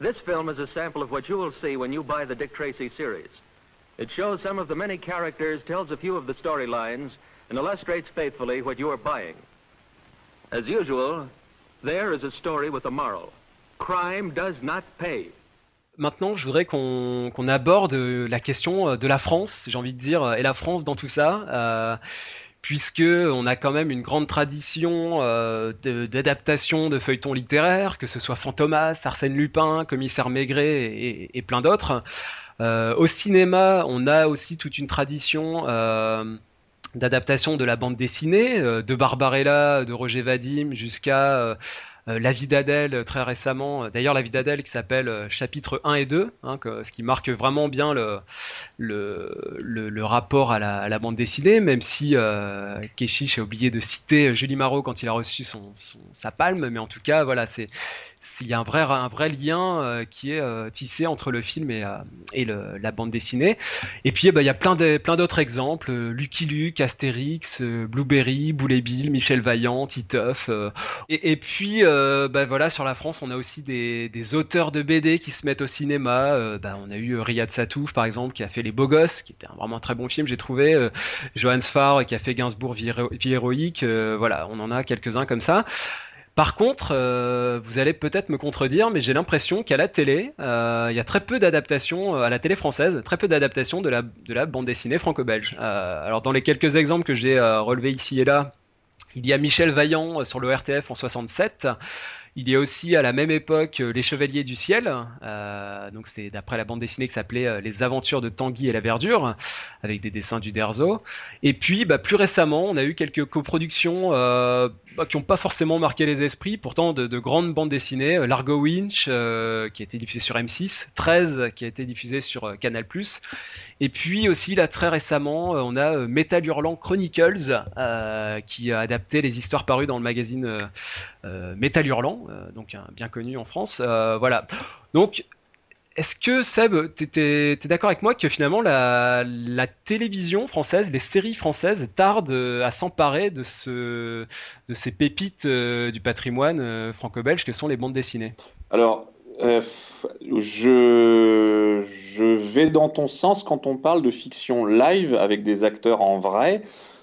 Speaker 9: This film is a sample of what you will see when you buy the Dick Tracy series. It shows some of the many characters, tells a few of the storylines, and illustrates faithfully what you are buying. As usual, there is a story with a moral. Crime does not pay.
Speaker 1: Maintenant, je voudrais qu'on qu'on aborde la question de la France, j'ai envie de dire, et la France dans tout ça. Euh, puisque on a quand même une grande tradition euh, d'adaptation de, feuilletons littéraires, que ce soit Fantomas, Arsène Lupin, Commissaire Maigret et, plein d'autres. Euh, au cinéma, on a aussi toute une tradition euh, d'adaptation de la bande dessinée, de Barbarella, de Roger Vadim, jusqu'à La vie d'Adèle euh, très récemment. D'ailleurs, La vie d'Adèle qui s'appelle euh, chapitre 1 et 2, hein, ce qui marque vraiment bien le, le, le, rapport à la, bande dessinée, même si euh, Keshish a oublié de citer Julie Marot quand il a reçu son- sa palme, mais en tout cas, voilà, c'est s'il y a un vrai, un vrai lien euh, qui est euh, tissé entre le film et, euh, et le- la bande dessinée. Et puis, eh ben, il y a plein de- plein d'autres exemples. euh, Lucky Luke, Astérix, euh, Blueberry, Boulet Bill, Michel Vaillant, Titeuf. Et, puis, bah, voilà, sur la France, on a aussi des, des auteurs de BD qui se mettent au cinéma. Bah, on a eu Riyad Satouf, par exemple, qui a fait Les Beaux Gosses, qui était un vraiment très bon film, j'ai trouvé. Johannes Farr, qui a fait Gainsbourg, Vie, Vie héroïque. Voilà, on en a quelques-uns comme ça. Par contre, euh, vous allez peut-être me contredire, mais j'ai l'impression qu'à la télé, euh, il y a très peu d'adaptations euh, à la télé française, très peu d'adaptations de la, de la bande dessinée franco-belge. Alors dans les quelques exemples que j'ai relevés ici et là, il y a Michel Vaillant sur le RTF en 67. Il y a aussi à la même époque euh, Les Chevaliers du Ciel, euh, donc c'est d'après la bande dessinée qui s'appelait euh, Les Aventures de Tanguy et la Verdure, avec des dessins du Derzo. Et puis bah, plus récemment, on a eu quelques coproductions bah, qui n'ont pas forcément marqué les esprits, pourtant de, de grandes bandes dessinées. Largo Winch, qui a été diffusé sur M6, 13, qui a été diffusé sur Canal+. Et puis aussi, là, très récemment, on a Metal Hurlant Chronicles, qui a adapté les histoires parues dans le magazine Metal Hurlant, donc un- bien connu en France. Euh, voilà. Donc, est-ce que Seb, t'es es, d'accord avec moi que finalement la, télévision française, les séries françaises tardent euh, à s'emparer de, ce, de ces pépites euh, du patrimoine euh, franco-belge que sont les bandes dessinées?
Speaker 2: Alors, euh, je, vais dans ton sens quand on parle de fiction live avec des acteurs en vrai.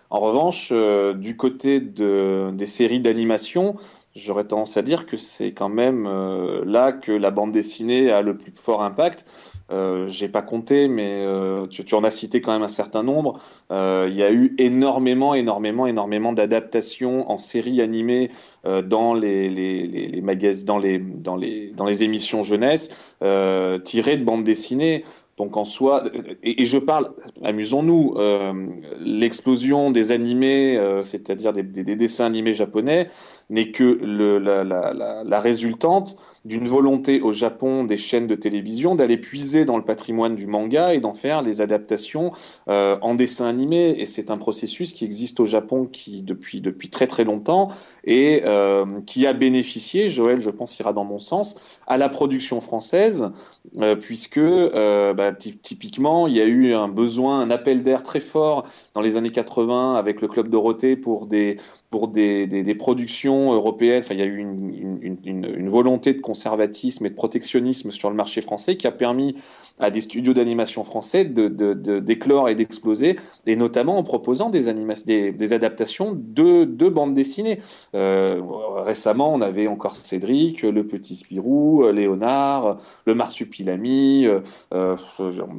Speaker 2: En revanche, euh, du côté de, des séries d'animation, j'aurais tendance à dire que c'est quand même euh, là que la bande dessinée a le plus fort impact. Euh, j'ai pas compté, mais euh, tu, tu en as cité quand même un certain nombre. Euh, il y a eu énormément, énormément, énormément d'adaptations en séries animées euh, dans les, les, les, dans les, dans les, dans les émissions jeunesse, euh, tirées de bandes dessinées. Donc en soi, et, je parle, amusons-nous, euh, l'explosion des animés, euh, c'est-à-dire des, des, des dessins animés japonais, n'est que la résultante d'une volonté au Japon des chaînes de télévision d'aller puiser dans le patrimoine du manga et d'en faire les adaptations euh, en dessin animé. Et c'est un processus qui existe au Japon qui depuis depuis très très longtemps et euh, qui a bénéficié, Joël, je pense, ira dans mon sens, à la production française, euh, puisque euh, bah, typiquement il y a eu un besoin, un appel d'air très fort dans les années 80 avec le Club Dorothée pour des pour des, productions européennes. Enfin, il y a eu une, volonté de conservatisme et de protectionnisme sur le marché français qui a permis à des studios d'animation français d'éclore et d'exploser, et notamment en proposant des, des, des adaptations de, de bandes dessinées. Euh, récemment, on avait encore Cédric, Le Petit Spirou, Léonard, Le Marsupilami. Euh,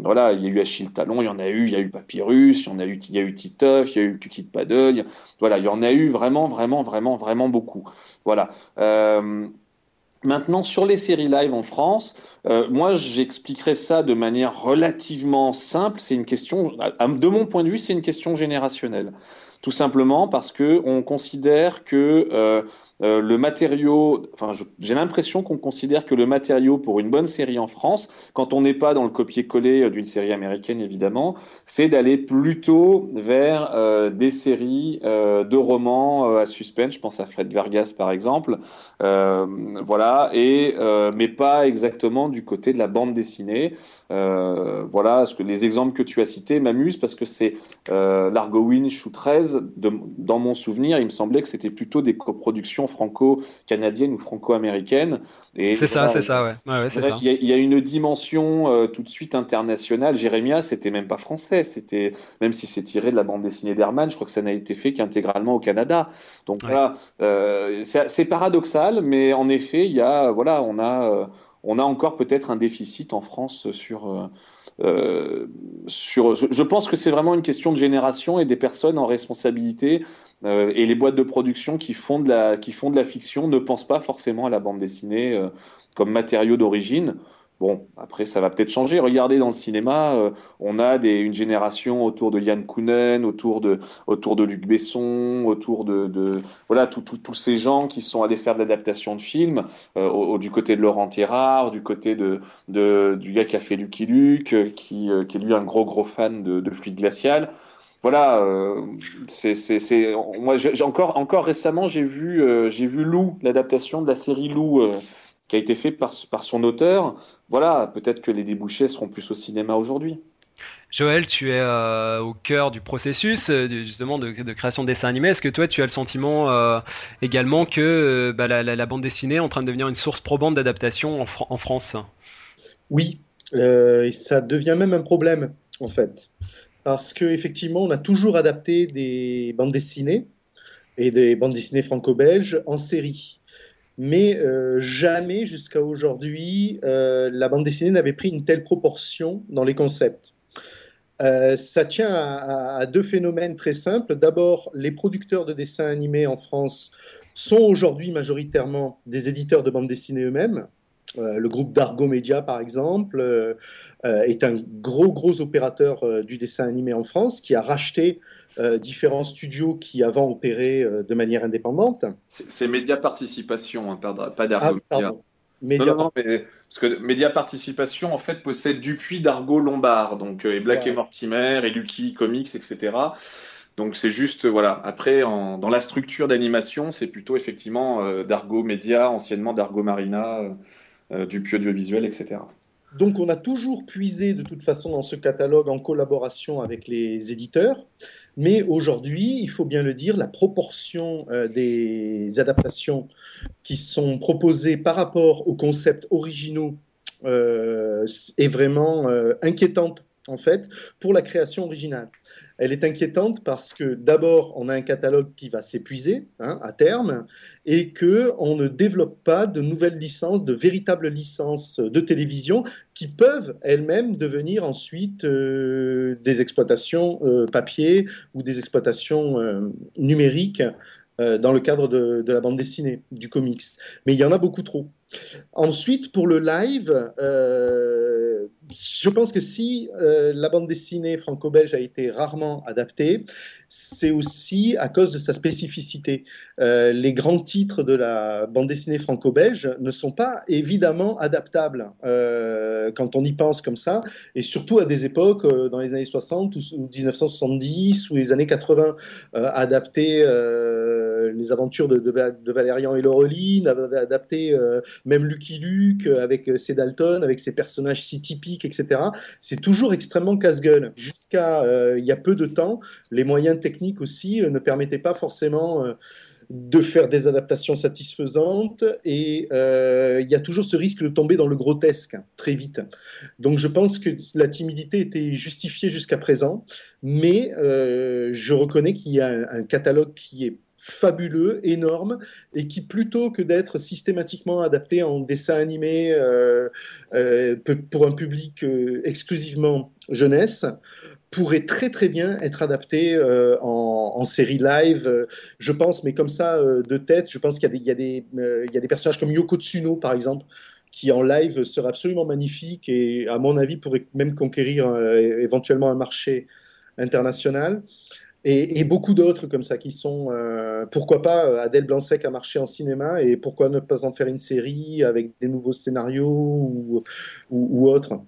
Speaker 2: voilà, il y a eu Achille Talon, il y en a eu, il y a eu Papyrus, il y en a eu, il y a eu Titeuf, il y a eu Kukit Paddle. Voilà, il y en a eu vraiment, vraiment, vraiment, vraiment beaucoup. Voilà. Euh, Maintenant, sur les séries live en France, euh, moi, j'expliquerai ça de manière relativement simple. C'est une question, de mon point de vue, c'est une question générationnelle. Tout simplement parce que on considère que euh, euh, le matériau, enfin, j'ai l'impression qu'on considère que le matériau pour une bonne série en France, quand on n'est pas dans le copier-coller d'une série américaine évidemment, c'est d'aller plutôt vers euh, des séries euh, de romans à suspense. Je pense à Fred Vargas par exemple, euh, voilà, et mais pas exactement du côté de la bande dessinée. voilà, ce que les exemples que tu as cités m'amusent parce que c'est Largo Winch ou 13 françaises, de, dans mon souvenir, il me semblait que c'était plutôt des coproductions franco-canadiennes ou franco-américaines.
Speaker 1: C'est ça, c'est ça, ouais. ouais, c'est ça.
Speaker 2: Il, y a, il y, a une dimension euh, tout de suite internationale. Jérémia, c'était même pas français, c'était même si c'est tiré de la bande dessinée d'Herman, je crois que ça n'a été fait qu'intégralement au Canada. Donc voilà, euh, c'est paradoxal, mais en effet, il y a, voilà, on a, euh, on a encore peut-être un déficit en France sur. Euh, euh, sur, je, pense que c'est vraiment une question de génération et des personnes en responsabilité euh, et les boîtes de production qui font de la qui font de la fiction ne pensent pas forcément à la bande dessinée comme matériau d'origine. Bon, après, ça va peut-être changer. Regardez dans le cinéma, euh, on a des, une génération autour de Yann Kounen, autour de, autour de Luc Besson, autour de, de voilà, tous ces gens qui sont allés faire de l'adaptation de films, euh, au, du côté de Laurent Terrard, du côté de, de, du gars qui a fait Lucky Luke, euh, qui, euh, qui est lui un gros, gros fan de, de Fluide Glacial. Voilà, euh, c'est, moi, j'ai encore, encore récemment, j'ai vu, j'ai vu Lou, l'adaptation de la série Lou qui a été fait par, par son auteur. Voilà, peut-être que les débouchés seront plus au cinéma aujourd'hui.
Speaker 1: Joël, tu es euh, au cœur du processus euh, justement de, de, création de dessins animés. Est-ce que toi, tu as le sentiment euh, également que euh, bah, la, la, la, bande dessinée est en train de devenir une source probante d'adaptation en, en, France?
Speaker 3: Oui, et ça devient même un problème en fait, parce que effectivement, on a toujours adapté des bandes dessinées et des bandes dessinées franco-belges en série mais euh, jamais jusqu'à aujourd'hui euh, la bande dessinée n'avait pris une telle proportion dans les concepts. Euh, ça tient à, à, deux phénomènes très simples. D'abord, les producteurs de dessins animés en France sont aujourd'hui majoritairement des éditeurs de bande dessinée eux-mêmes. Le groupe Dargo Media, par exemple, est un gros, gros opérateur du dessin animé en France qui a racheté différents studios qui avant opéraient de manière indépendante.
Speaker 2: C'est Média Participation, hein, pas Dargo ah, Media. Média non, non, mais, parce que Média Participation, en fait, possède Dupuis, Dargo, Lombard, donc, et Black ouais. et Mortimer, et Lucky Comics, etc. Donc c'est juste, voilà, après, en, dans la structure d'animation, c'est plutôt effectivement euh, Dargo Média, anciennement Dargo Marina, euh, euh, Dupuis Audiovisuel, etc.
Speaker 3: Donc on a toujours puisé de toute façon dans ce catalogue en collaboration avec les éditeurs, mais aujourd'hui, il faut bien le dire, la proportion euh, des adaptations qui sont proposées par rapport aux concepts originaux euh, est vraiment euh, inquiétante en fait pour la création originale. Elle est inquiétante parce que d'abord, on a un catalogue qui va s'épuiser hein, à terme et que on ne développe pas de nouvelles licences, de véritables licences de télévision qui peuvent elles-mêmes devenir ensuite euh, des exploitations euh, papier ou des exploitations euh, numériques dans le cadre de, de, la bande dessinée, du comics. Mais il y en a beaucoup trop. Ensuite, pour le live, je pense que si euh, la bande dessinée franco-belge a été rarement adaptée, c'est aussi à cause de sa spécificité. Euh, les grands titres de la bande dessinée franco-belge ne sont pas évidemment adaptables euh, quand on y pense comme ça, et surtout à des époques dans les années 60 ou, ou 1970 ou les années 80, euh, adapter les aventures de, de, de, Valérian et Laureline, adapter même Lucky Luke avec ses Dalton, avec ses personnages si typiques, etc. C'est toujours extrêmement casse-gueule. Jusqu'à il y a peu de temps, les moyens techniques aussi euh, ne permettaient pas forcément euh, de faire des adaptations satisfaisantes et euh, il y a toujours ce risque de tomber dans le grotesque très vite. Donc je pense que la timidité était justifiée jusqu'à présent, mais euh, je reconnais qu'il y a un, catalogue qui est fabuleux, énorme, et qui plutôt que d'être systématiquement adapté en dessin animé euh, euh, pour un public euh, exclusivement jeunesse, pourrait très très bien être adapté en, série live, je pense, mais comme ça, de tête, je pense qu'il y, a des personnages comme Yoko Tsuno, par exemple, qui en live sera absolument magnifique et, à mon avis, pourrait même conquérir éventuellement un marché international. Et, et beaucoup d'autres comme ça qui sont, euh, pourquoi pas, Adèle Blanc-Sec a marché en cinéma et pourquoi ne pas en faire une série avec des nouveaux scénarios ou, ou, ou autres.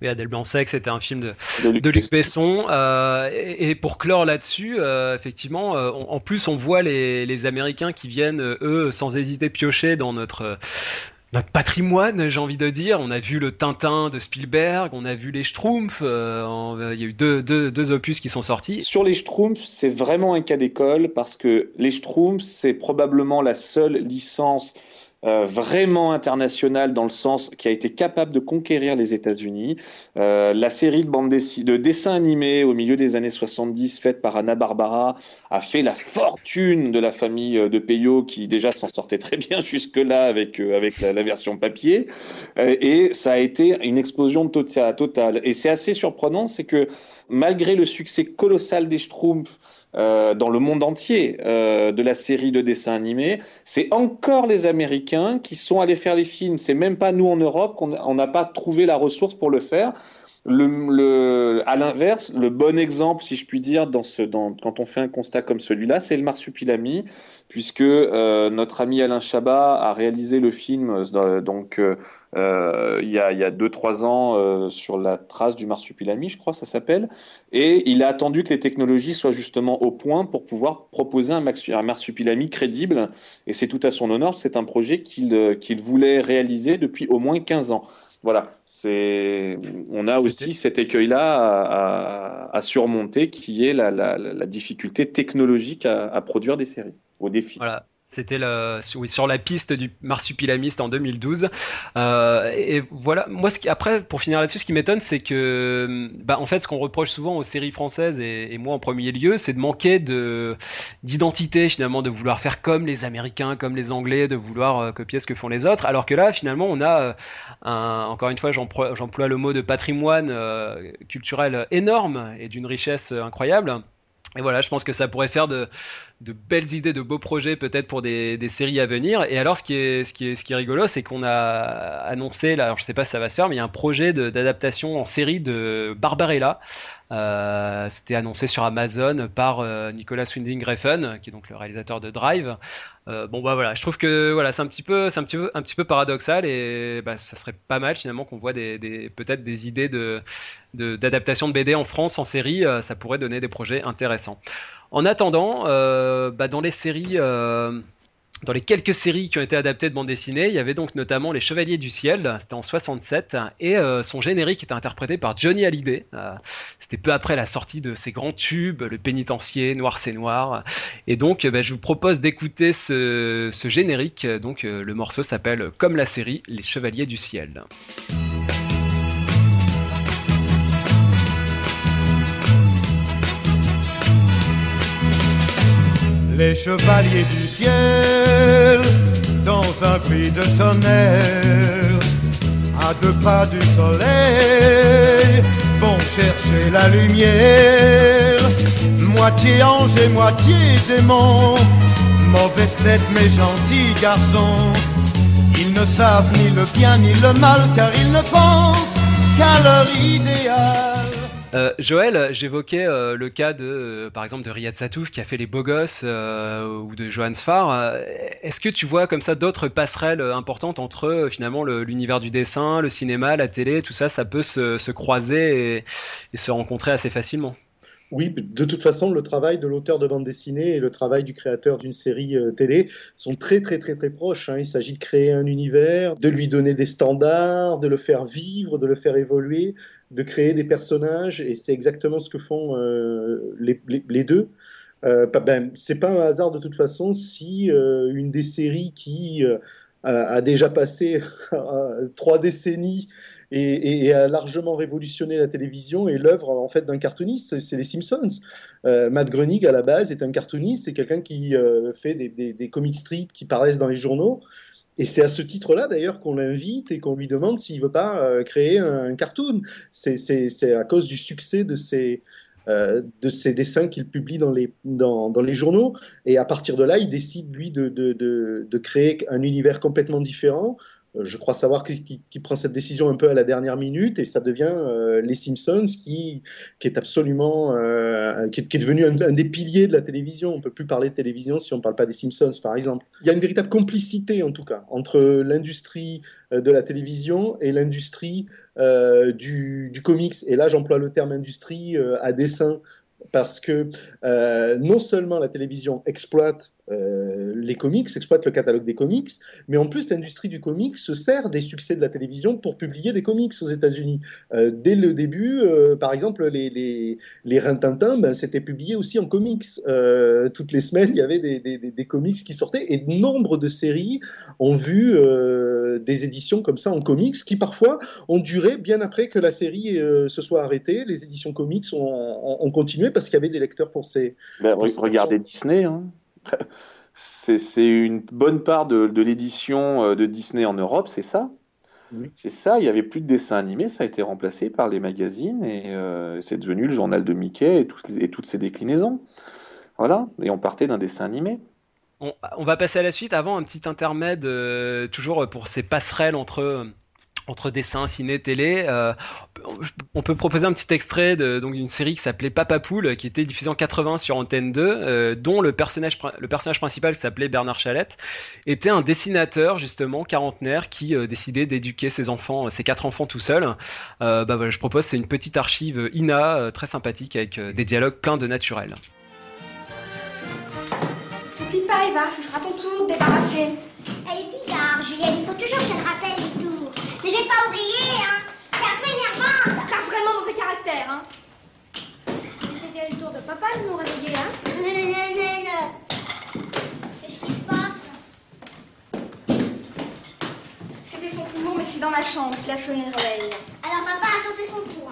Speaker 1: Oui, Adèle Blanc-Sec, c'était un film de, de, Luc, de Luc Besson. Euh, et, et, pour clore là-dessus, euh, effectivement, euh, on, en plus, on voit les, les, Américains qui viennent, eux, sans hésiter, piocher dans notre notre patrimoine, j'ai envie de dire. On a vu le Tintin de Spielberg, on a vu les Schtroumpfs, euh, il y a eu deux, deux, deux, opus qui sont sortis.
Speaker 2: Sur les Schtroumpfs, c'est vraiment un cas d'école parce que les Schtroumpfs, c'est probablement la seule licence euh, vraiment international dans le sens qui a été capable de conquérir les États-Unis. Euh, la série de bande de dessins animés au milieu des années 70 faite par Anna Barbara a fait la fortune de la famille euh, de Peyo qui déjà s'en sortait très bien jusque-là avec avec la, version papier et ça a été une explosion totale. Et c'est assez surprenant, c'est que malgré le succès colossal des Schtroumpfs euh, dans le monde entier euh, de la série de dessins animés, c'est encore les Américains qui sont allés faire les films. C'est même pas nous en Europe qu'on n'a pas trouvé la ressource pour le faire. Le, à l'inverse, le bon exemple, si je puis dire, quand on fait un constat comme celui-là, c'est le marsupilami, puisque euh, notre ami Alain Chabat a réalisé le film euh, donc euh, il y a, il y a deux trois ans sur la trace du marsupilami, je crois, ça s'appelle, et il a attendu que les technologies soient justement au point pour pouvoir proposer un, marsupilami crédible, et c'est tout à son honneur, c'est un projet qu'il qu'il voulait réaliser depuis au moins 15 ans voilà, c'est on a aussi cet écueil-là à, surmonter qui est la, difficulté technologique à, à, produire des séries au défi.
Speaker 1: Voilà. C'était sur la piste du marsupilamiste en 2012. Euh, et voilà, moi, ce qui, après, pour finir là-dessus, ce qui m'étonne, c'est que, bah, en fait, ce qu'on reproche souvent aux séries françaises, et, moi en premier lieu, c'est de manquer de, d'identité, finalement, de vouloir faire comme les Américains, comme les Anglais, de vouloir euh, copier ce que font les autres. Alors que là, finalement, on a, euh, encore une fois, j'emploie, le mot de patrimoine culturel énorme et d'une richesse incroyable. Et voilà, je pense que ça pourrait faire de, belles idées, de beaux projets peut-être pour des, séries à venir. Et alors, ce qui est, ce qui rigolo, c'est qu'on a annoncé, là, alors je sais pas si ça va se faire, mais il y a un projet d'adaptation en série de Barbarella. Euh, C'était annoncé sur Amazon par euh, Nicolas Winding Refn, qui est donc le réalisateur de Drive. Euh, bon bah voilà, je trouve que voilà, c'est un petit peu, un petit peu, un petit peu paradoxal et bah, ça serait pas mal finalement qu'on voit peut-être des idées de d'adaptation de, BD en France en série, ça pourrait donner des projets intéressants. En attendant, bah, dans les séries dans les quelques séries qui ont été adaptées de bande dessinée, il y avait donc notamment Les Chevaliers du Ciel, c'était en 67, et euh, son générique était interprété par Johnny Hallyday. Euh, c'était peu après la sortie de ses grands tubes, Le Pénitencier, Noir c'est Noir. Et donc, bah, je vous propose d'écouter ce, ce, générique. Donc, euh, le morceau s'appelle, comme la série, Les Chevaliers du Ciel.
Speaker 10: Les chevaliers du ciel, dans un pays de tonnerre, à deux pas du soleil, vont chercher la lumière, moitié ange et moitié démon, mauvaise tête mais gentil garçon. Ils ne savent ni le bien ni le mal car ils ne pensent qu'à leur idéal.
Speaker 1: Euh, Joël, j'évoquais euh, le cas de, euh, par exemple, de Riyad Satouf qui a fait Les Beaux Gosses ou de Johan Sfar. Est-ce que tu vois comme ça d'autres passerelles importantes entre finalement l'univers du dessin, le cinéma, la télé, tout ça, ça peut se, croiser et, se rencontrer assez facilement?
Speaker 3: Oui, de toute façon, le travail de l'auteur de bande dessinée et le travail du créateur d'une série télé sont très très très très proches. Hein. Il s'agit de créer un univers, de lui donner des standards, de le faire vivre, de le faire évoluer de créer des personnages, et c'est exactement ce que font euh, les, deux. Euh, ben, c'est pas un hasard de toute façon si euh, une des séries qui a, déjà passé trois décennies et, a largement révolutionné la télévision est l'œuvre en fait d'un cartooniste, c'est les Simpsons. Matt Groening à la base est un cartooniste, c'est quelqu'un qui fait des, des, des comic strips qui paraissent dans les journaux et c'est à ce titre-là, d'ailleurs, qu'on l'invite et qu'on lui demande s'il ne veut pas euh, créer un, cartoon. C'est à cause du succès de ces, euh, de dessins qu'il publie dans les, dans, dans, les journaux. Et à partir de là, il décide, lui, de, de, de, créer un univers complètement différent, je crois savoir qu'il prend cette décision un peu à la dernière minute et ça devient euh, les Simpsons qui, qui est absolument euh, qui, est, devenu un, des piliers de la télévision. On peut plus parler de télévision si on ne parle pas des Simpsons, par exemple. Il y a une véritable complicité en tout cas entre l'industrie de la télévision et l'industrie du, du, comics. Et là, j'emploie le terme industrie à dessein parce que non seulement la télévision exploite euh, les comics, exploite le catalogue des comics, mais en plus l'industrie du comics se sert des succès de la télévision pour publier des comics aux États-Unis. Euh, dès le début, euh, par exemple, les, les, les Rintintin, ben, c'était publié aussi en comics. Toutes les semaines, il y avait des, des, des, comics qui sortaient et nombre de séries ont vu des éditions comme ça en comics qui parfois ont duré bien après que la série se soit arrêtée. Les éditions comics ont, ont, ont continué parce qu'il y avait des lecteurs pour ces.
Speaker 2: Ben, pour regardez Disney. Hein. C'est une bonne part de, de l'édition de Disney en Europe, c'est ça? Oui. C'est ça, il n'y avait plus de dessins animés, ça a été remplacé par les magazines et euh, c'est devenu le journal de Mickey et, tout, et, toutes ses déclinaisons. Voilà, et on partait d'un dessin animé.
Speaker 1: On, on, va passer à la suite. Avant, un petit intermède, euh, toujours pour ces passerelles entre entre dessin, ciné, télé. Euh, on peut proposer un petit extrait de, donc d'une série qui s'appelait Papa Poule, qui était diffusée en 80 sur Antenne 2, euh, dont le personnage, le personnage principal qui s'appelait Bernard Chalette était un dessinateur justement quarantenaire qui euh, décidait d'éduquer ses enfants, ses quatre enfants tout seul. bah voilà, je propose c'est une petite archive INA très sympathique avec des dialogues pleins de naturel.
Speaker 11: T'oublie pas Eva, ce sera ton tour de débarrasser.
Speaker 12: Elle est bizarre, Juliette, il faut toujours que je te rappelle les tours. Mais j'ai pas oublié, hein C'est un peu énervant
Speaker 11: T'as vraiment mauvais caractère, hein C'était le tour de papa de nous réveiller, hein
Speaker 12: Qu'est-ce qui se passe?
Speaker 11: C'était son tour, mais c'est dans ma chambre qu'il a sonné le réveil.
Speaker 12: Alors papa a sauté son tour.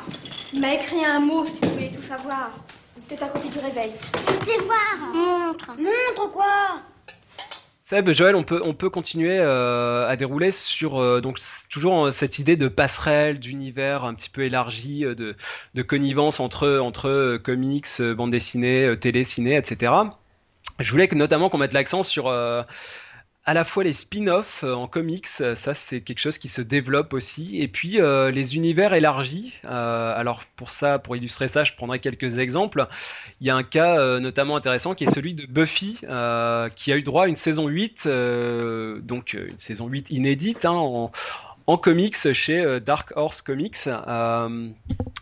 Speaker 11: Il m'a écrit un mot, si vous voulez tout savoir. Peut-être à côté du réveil.
Speaker 12: Je vais voir Montre Montre quoi?
Speaker 1: Joël, on peut, on peut continuer euh, à dérouler sur euh, donc toujours cette idée de passerelle, d'univers un petit peu élargi, de, de connivence entre, entre comics, bande dessinée, télé, ciné, etc. Je voulais que, notamment qu'on mette l'accent sur euh, à la fois les spin-offs en comics, ça c'est quelque chose qui se développe aussi, et puis euh, les univers élargis. Euh, alors pour ça, pour illustrer ça, je prendrai quelques exemples. Il y a un cas euh, notamment intéressant qui est celui de Buffy, qui a eu droit à une saison 8, donc une saison 8 inédite, hein, en comics chez Dark Horse Comics. Euh,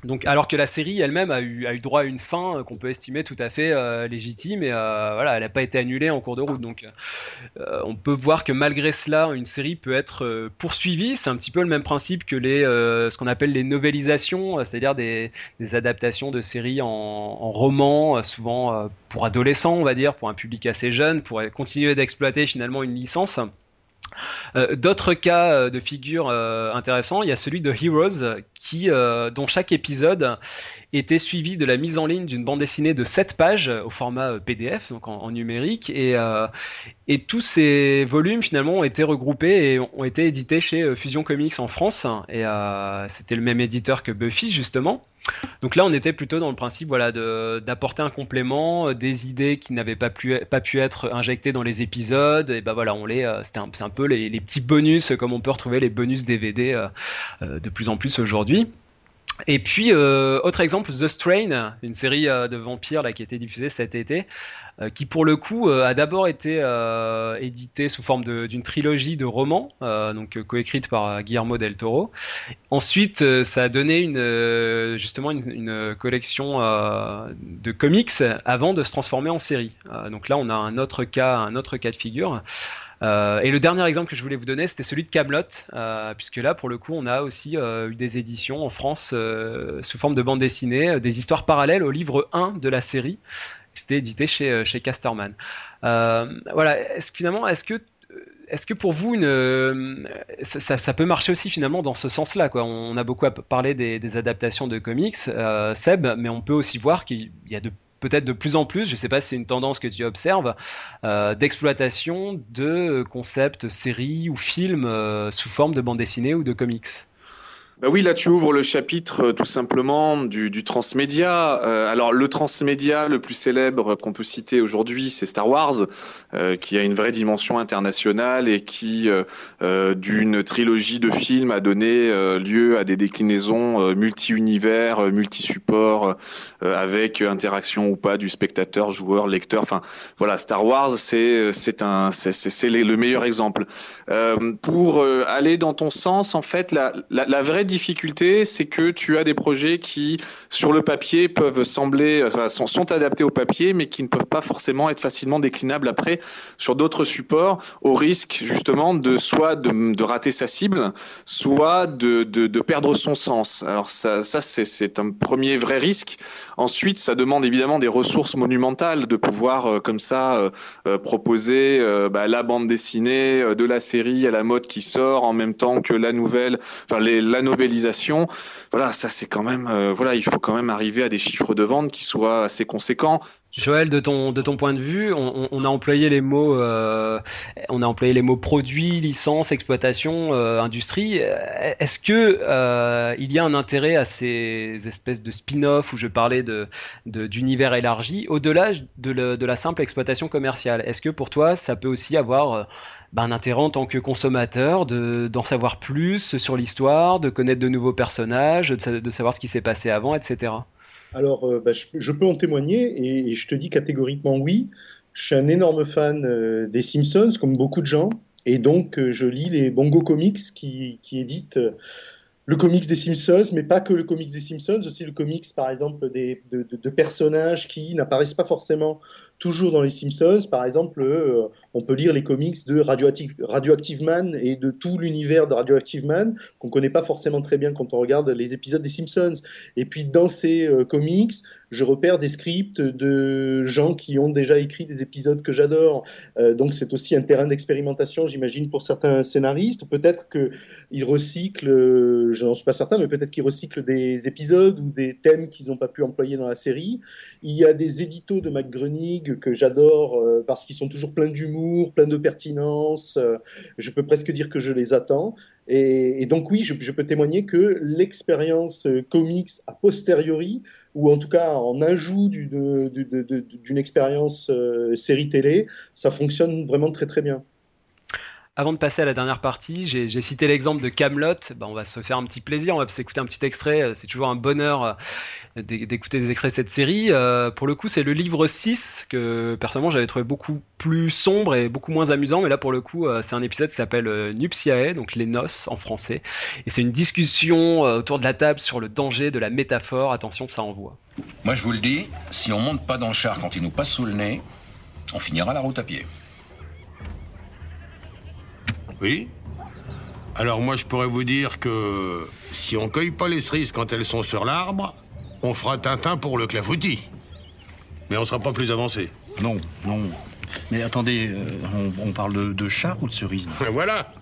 Speaker 1: donc, alors que la série elle-même a eu, droit à une fin qu'on peut estimer tout à fait euh, légitime et euh, voilà, elle n'a pas été annulée en cours de route. Donc, on peut voir que malgré cela, une série peut être poursuivie. C'est un petit peu le même principe que les, ce qu'on appelle les novélisations, c'est-à-dire des, adaptations de séries en, en roman, souvent pour adolescents, on va dire, pour un public assez jeune, pour continuer d'exploiter finalement une licence. Euh, D'autres cas euh, de figures euh, intéressants, il y a celui de Heroes, dont chaque épisode était suivi de la mise en ligne d'une bande dessinée de 7 pages au format PDF, donc en, numérique, et, tous ces volumes finalement ont été regroupés et ont été édités chez Fusion Comics en France, et c'était le même éditeur que Buffy justement. Donc là, on était plutôt dans le principe, voilà, d'apporter un complément, des idées qui n'avaient pas pu, être injectées dans les épisodes. Et ben voilà, on les, c'était un, peu les, petits bonus, comme on peut retrouver les bonus DVD euh, de plus en plus aujourd'hui. Et puis, euh, autre exemple, The Strain, une série euh, de vampires qui a été diffusée cet été, euh, qui pour le coup euh, a d'abord été euh, éditée sous forme d'une trilogie de romans, donc coécrite par Guillermo del Toro. Ensuite, ça a donné justement une, collection de comics avant de se transformer en série. donc là, on a un autre cas, un autre cas de figure. Euh, et le dernier exemple que je voulais vous donner, c'était celui de Camelot, euh, puisque là, pour le coup, on a aussi euh, eu des éditions en France sous forme de bande dessinée, des histoires parallèles au livre 1 de la série. C'était édité chez, chez Casterman. voilà. Est-ce finalement, est-ce que est-ce que pour vous, une, ça, peut marcher aussi finalement dans ce sens-là On a beaucoup parlé des, adaptations de comics, euh, Seb, mais on peut aussi voir qu'il y a peut-être de plus en plus, je ne sais pas si c'est une tendance que tu observes, euh, d'exploitation de concepts, séries ou films euh, sous forme de bande dessinée ou de comics.
Speaker 2: Bah oui, là tu ouvres le chapitre euh, tout simplement du, du transmédia. Euh, alors le transmédia le plus célèbre qu'on peut citer aujourd'hui, c'est Star Wars, euh, qui a une vraie dimension internationale et qui, euh, d'une trilogie de films, a donné lieu à des déclinaisons multi-univers, multi-supports, avec interaction ou pas du spectateur, joueur, lecteur. Enfin voilà, Star Wars, c'est c'est un c'est le meilleur exemple. pour aller dans ton sens, en fait, la, la, la vraie difficulté, c'est que tu as des projets qui, sur le papier, peuvent sembler, enfin, sont, adaptés au papier, mais qui ne peuvent pas forcément être facilement déclinables après sur d'autres supports, au risque justement de soit de, rater sa cible, soit de, de, perdre son sens. Alors ça, c'est un premier vrai risque. Ensuite, ça demande évidemment des ressources monumentales de pouvoir euh, comme ça euh, euh, proposer bah, la bande dessinée de la série à la mode qui sort en même temps que la nouvelle, enfin les, la Voilà, ça c'est quand même, euh, voilà, il faut quand même arriver à des chiffres de vente qui soient assez conséquents.
Speaker 1: Joël, de ton de ton point de vue, on, a employé les mots, euh, on a employé les mots produit, licence, exploitation, euh, industrie. Est-ce que euh, il y a un intérêt à ces espèces de spin-off où je parlais de d'univers élargi, au-delà de, de la simple exploitation commerciale? Est-ce que pour toi, ça peut aussi avoir euh, ben, un intérêt en tant que consommateur de d'en savoir plus sur l'histoire, de connaître de nouveaux personnages, de, sa- de savoir ce qui s'est passé avant, etc.
Speaker 3: Alors, euh, bah, je, peux en témoigner et, je te dis catégoriquement oui. Je suis un énorme fan euh, des Simpsons, comme beaucoup de gens, et donc euh, je lis les Bongo Comics qui, qui éditent le comics des Simpsons, mais pas que le comics des Simpsons, aussi le comics, par exemple, des, de, de- de personnages qui n'apparaissent pas forcément toujours dans les Simpsons. Par exemple, euh, on peut lire les comics de Radioactive, Man et de tout l'univers de Radioactive Man qu'on connaît pas forcément très bien quand on regarde les épisodes des Simpsons. Et puis dans ces euh, comics, je repère des scripts de gens qui ont déjà écrit des épisodes que j'adore. Euh, donc c'est aussi un terrain d'expérimentation, j'imagine, pour certains scénaristes. Peut-être qu'ils recyclent, je n'en suis pas certain, mais peut-être qu'ils recyclent des épisodes ou des thèmes qu'ils n'ont pas pu employer dans la série. Il y a des éditos de McGroening que j'adore euh, parce qu'ils sont toujours pleins d'humour, pleins de pertinence. Euh, je peux presque dire que je les attends. Et, donc oui, je, peux témoigner que l'expérience comics a posteriori, ou en tout cas en ajout d'une expérience euh, série télé, ça fonctionne vraiment très très bien.
Speaker 1: Avant de passer à la dernière partie, j'ai cité l'exemple de Camelot. Ben, on va se faire un petit plaisir, on va s'écouter un petit extrait. Euh, C'est toujours un bonheur euh, d'é- d'écouter des extraits de cette série. Euh, pour le coup, c'est le livre 6 que personnellement j'avais trouvé beaucoup plus sombre et beaucoup moins amusant. Mais là, pour le coup, c'est un épisode qui s'appelle Nuptiae, donc les noces en français. Et c'est une discussion autour de la table sur le danger de la métaphore. Attention, ça envoie.
Speaker 13: Moi, je vous le dis, si on monte pas dans le char quand il nous passe sous le nez, on finira la route à pied.
Speaker 14: Oui Alors moi je pourrais vous dire que si on cueille pas les cerises quand elles sont sur l'arbre, on fera Tintin pour le clafoutis. Mais on sera pas plus avancé.
Speaker 15: Non, non. Mais attendez, euh, on, on parle de, de char ou de cerise là?
Speaker 14: Voilà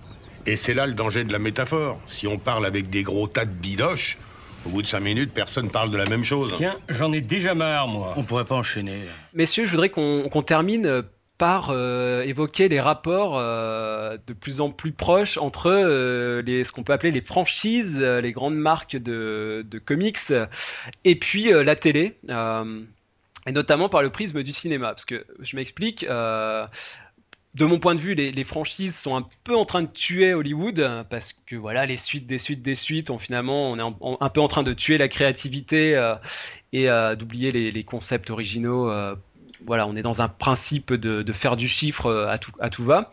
Speaker 14: Et c'est là le danger de la métaphore. Si on parle avec des gros tas de bidoches, au bout de cinq minutes, personne parle de la même chose.
Speaker 16: Tiens, j'en ai déjà marre, moi.
Speaker 15: On pourrait pas enchaîner.
Speaker 1: Messieurs, je voudrais qu'on qu'on termine euh, par euh, évoquer les rapports euh, de plus en plus proches entre euh, les, ce qu'on peut appeler les franchises, les grandes marques de, comics, et puis la télé, et notamment par le prisme du cinéma. Parce que je m'explique. de mon point de vue, les, franchises sont un peu en train de tuer Hollywood parce que voilà, les suites, des suites, des suites, on finalement, on est un peu en train de tuer la créativité et d'oublier les, concepts originaux. Voilà, on est dans un principe de, faire du chiffre euh, à tout, va.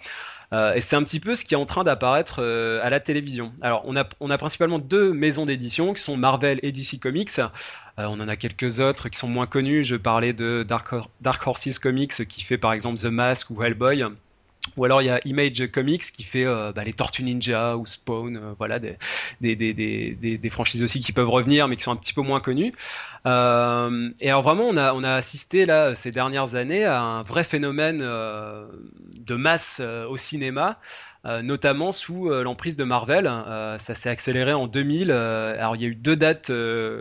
Speaker 1: Euh, et c'est un petit peu ce qui est en train d'apparaître euh, à la télévision. Alors, on a, principalement deux maisons d'édition qui sont Marvel et DC Comics. On en a quelques autres qui sont moins connus. Je parlais de Dark Horses Comics qui fait par exemple The Mask ou Hellboy. Ou alors il y a Image Comics qui fait euh, bah, les Tortues Ninja ou Spawn, euh, voilà des, des, des, des, des- franchises aussi qui peuvent revenir mais qui sont un petit peu moins connues. Euh, et alors vraiment on a, on a assisté là ces dernières années à un vrai phénomène de masse au cinéma. notamment sous l'emprise de Marvel, ça s'est accéléré en 2000. euh, alors il y a eu deux dates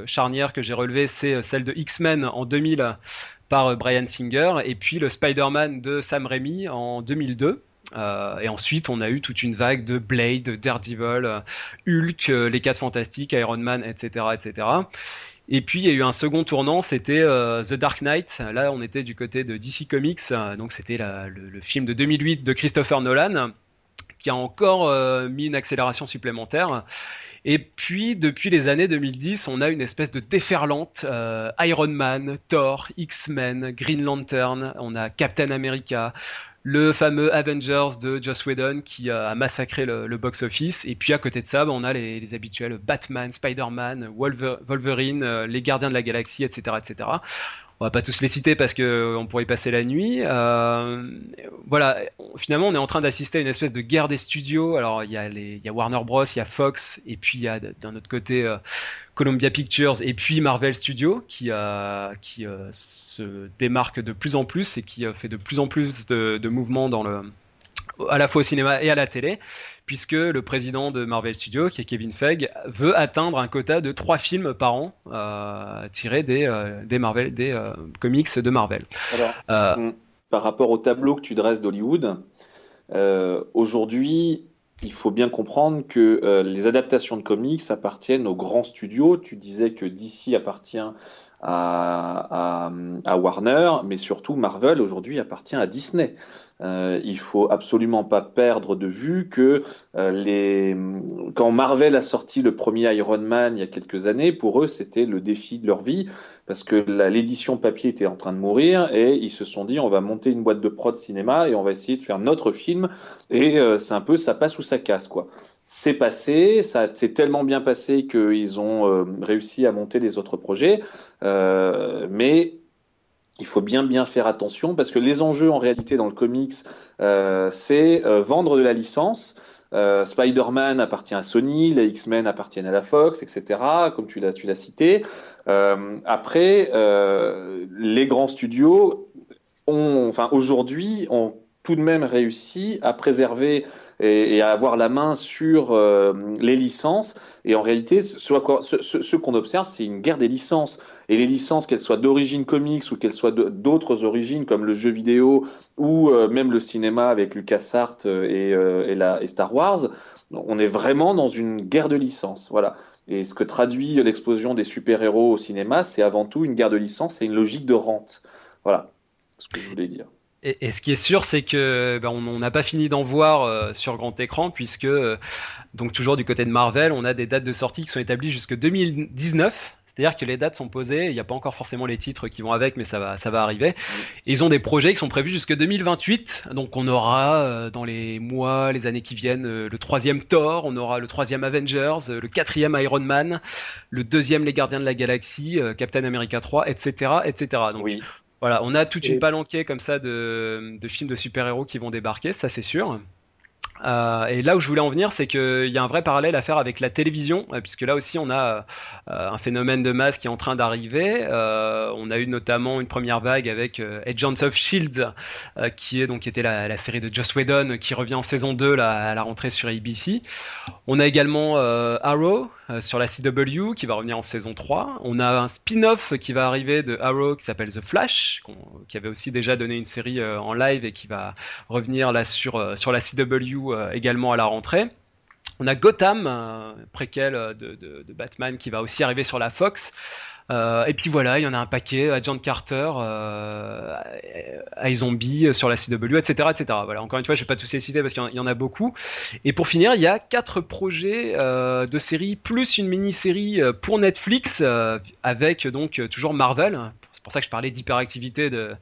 Speaker 1: charnières que j'ai relevées, c'est celle de X-Men en 2000 par euh, Brian Singer et puis le Spider-Man de Sam Raimi en 2002. Euh, et ensuite, on a eu toute une vague de Blade, Daredevil, euh, Hulk, les 4 Fantastiques, Iron Man, etc., etc. Et puis, il y a eu un second tournant, c'était The Dark Knight. Là, on était du côté de DC Comics, donc c'était le, film de 2008 de Christopher Nolan, qui a encore mis une accélération supplémentaire. Et puis, depuis les années 2010, on a une espèce de déferlante. euh, Iron Man, Thor, X-Men, Green Lantern, on a Captain America, le fameux Avengers de Joss Whedon qui a massacré le, box-office. Et puis à côté de ça, bah, on a les, habituels Batman, Spider-Man, Wolverine, euh, les Gardiens de la Galaxie, etc., etc. On va pas tous les citer parce que euh, pourrait y passer la nuit. Euh, voilà, finalement, on est en train d'assister à une espèce de guerre des studios. Alors, il y, a Warner Bros, il y a Fox, et puis il y a d'un autre côté Columbia Pictures et puis Marvel Studios qui, se démarque de plus en plus et qui fait de plus en plus de mouvements dans le, à la fois au cinéma et à la télé puisque le président de Marvel Studios, qui est Kevin Feige, veut atteindre un quota de trois films par an euh, tirés des, euh, des, Marvel, des euh, comics de Marvel.
Speaker 2: Hmm, par rapport au tableau que tu dresses d'Hollywood, aujourd'hui, il faut bien comprendre que les adaptations de comics appartiennent aux grands studios. Tu disais que DC appartient à, à, Warner, mais surtout Marvel aujourd'hui appartient à Disney. Euh, il faut absolument pas perdre de vue que euh, les... quand Marvel a sorti le premier Iron Man il y a quelques années, pour eux c'était le défi de leur vie parce que l'édition papier était en train de mourir et ils se sont dit on va monter une boîte de prod cinéma et on va essayer de faire notre film et euh, c'est un peu ça passe ou ça casse quoi. C'est passé, ça s'est tellement bien passé qu'ils ont euh, réussi à monter les autres projets, euh, mais il faut bien bien faire attention parce que les enjeux en réalité dans le comics, euh, c'est vendre de la licence. Spider-Man appartient à Sony, les X-Men appartiennent à la Fox, etc. Comme tu l'as tu l'as cité. Après, les grands studios ont, enfin aujourd'hui, ont tout de même réussi à préserver et, à avoir la main sur euh, les licences. Et en réalité, ce, qu'on observe, c'est une guerre des licences. Et les licences, qu'elles soient d'origine comics ou qu'elles soient d'autres origines, comme le jeu vidéo ou euh, même le cinéma avec LucasArts euh, et, et Star Wars, on est vraiment dans une guerre de licences. Voilà. Et ce que traduit l'explosion des super-héros au cinéma, c'est avant tout une guerre de licences et une logique de rente. Voilà ce que je voulais dire.
Speaker 1: Et, ce qui est sûr, c'est que ben, on n'a pas fini d'en voir euh, sur grand écran, puisque euh, donc toujours du côté de Marvel, on a des dates de sortie qui sont établies jusque 2019. C'est-à-dire que les dates sont posées, il n'y a pas encore forcément les titres qui vont avec, mais ça va, ça va arriver. ils ont des projets qui sont prévus jusque 2028, donc on aura euh, dans les mois, les années qui viennent, le troisième Thor, on aura le troisième Avengers, le quatrième Iron Man, le deuxième Les Gardiens de la Galaxie, Captain America 3, etc., etc. Donc, oui. Voilà, on a toute une palanquée comme ça de, de films de super-héros qui vont débarquer, ça c'est sûr. Euh, et là où je voulais en venir, c'est qu'il y a un vrai parallèle à faire avec la télévision, euh, puisque là aussi on a euh, un phénomène de masse qui est en train d'arriver. on a eu notamment une première vague avec Agents of Shield, qui est donc qui était la, série de Joss Whedon, qui revient en saison 2 là, à la rentrée sur ABC. On a également Arrow sur la CW qui va revenir en saison 3. On a un spin-off qui va arriver de Arrow qui s'appelle The Flash, qui avait aussi déjà donné une série en live et qui va revenir là sur sur la CW euh, également à la rentrée. On a Gotham, euh, préquel euh, de, Batman, qui va aussi arriver sur la Fox. Et puis voilà, il y en a un paquet, Agent Carter, euh, iZombie sur la CW, etc., etc. Voilà, encore une fois, je vais pas tous les citer parce qu'il y en a beaucoup. Et pour finir, il y a quatre projets de séries plus une mini-série pour Netflix avec donc toujours Marvel pour ça que je parlais d'hyperactivité de,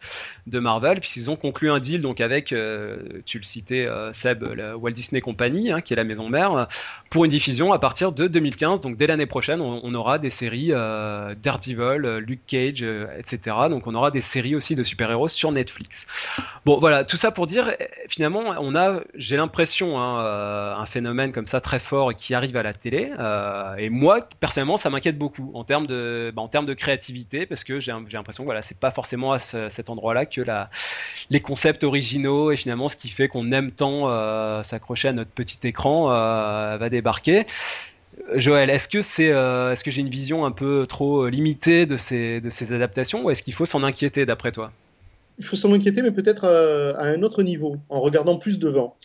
Speaker 1: de Marvel, puisqu'ils ont conclu un deal donc avec, euh, tu le citais euh, Seb, la Walt Disney Company, hein, qui est la maison mère, pour une diffusion à partir de 2015. Donc dès l'année prochaine, on, aura des séries euh, Daredevil, Luke Cage, etc. Donc on aura des séries aussi de super-héros sur Netflix. Bon voilà, tout ça pour dire, finalement, on a, j'ai l'impression, hein, un phénomène comme ça très fort qui arrive à la télé. et moi, personnellement, ça m'inquiète beaucoup en termes de, bah, en termes de créativité, parce que j'ai l'impression voilà, c'est pas forcément à cet endroit-là que les concepts originaux et finalement ce qui fait qu'on aime tant euh, s'accrocher à notre petit écran euh, va débarquer. Joël, est-ce que c'est, euh, est-ce que j'ai une vision un peu trop limitée de ces, adaptations ou est-ce qu'il faut s'en inquiéter d'après toi?
Speaker 3: Il faut s'en inquiéter, mais peut-être à, à un autre niveau, en regardant plus devant.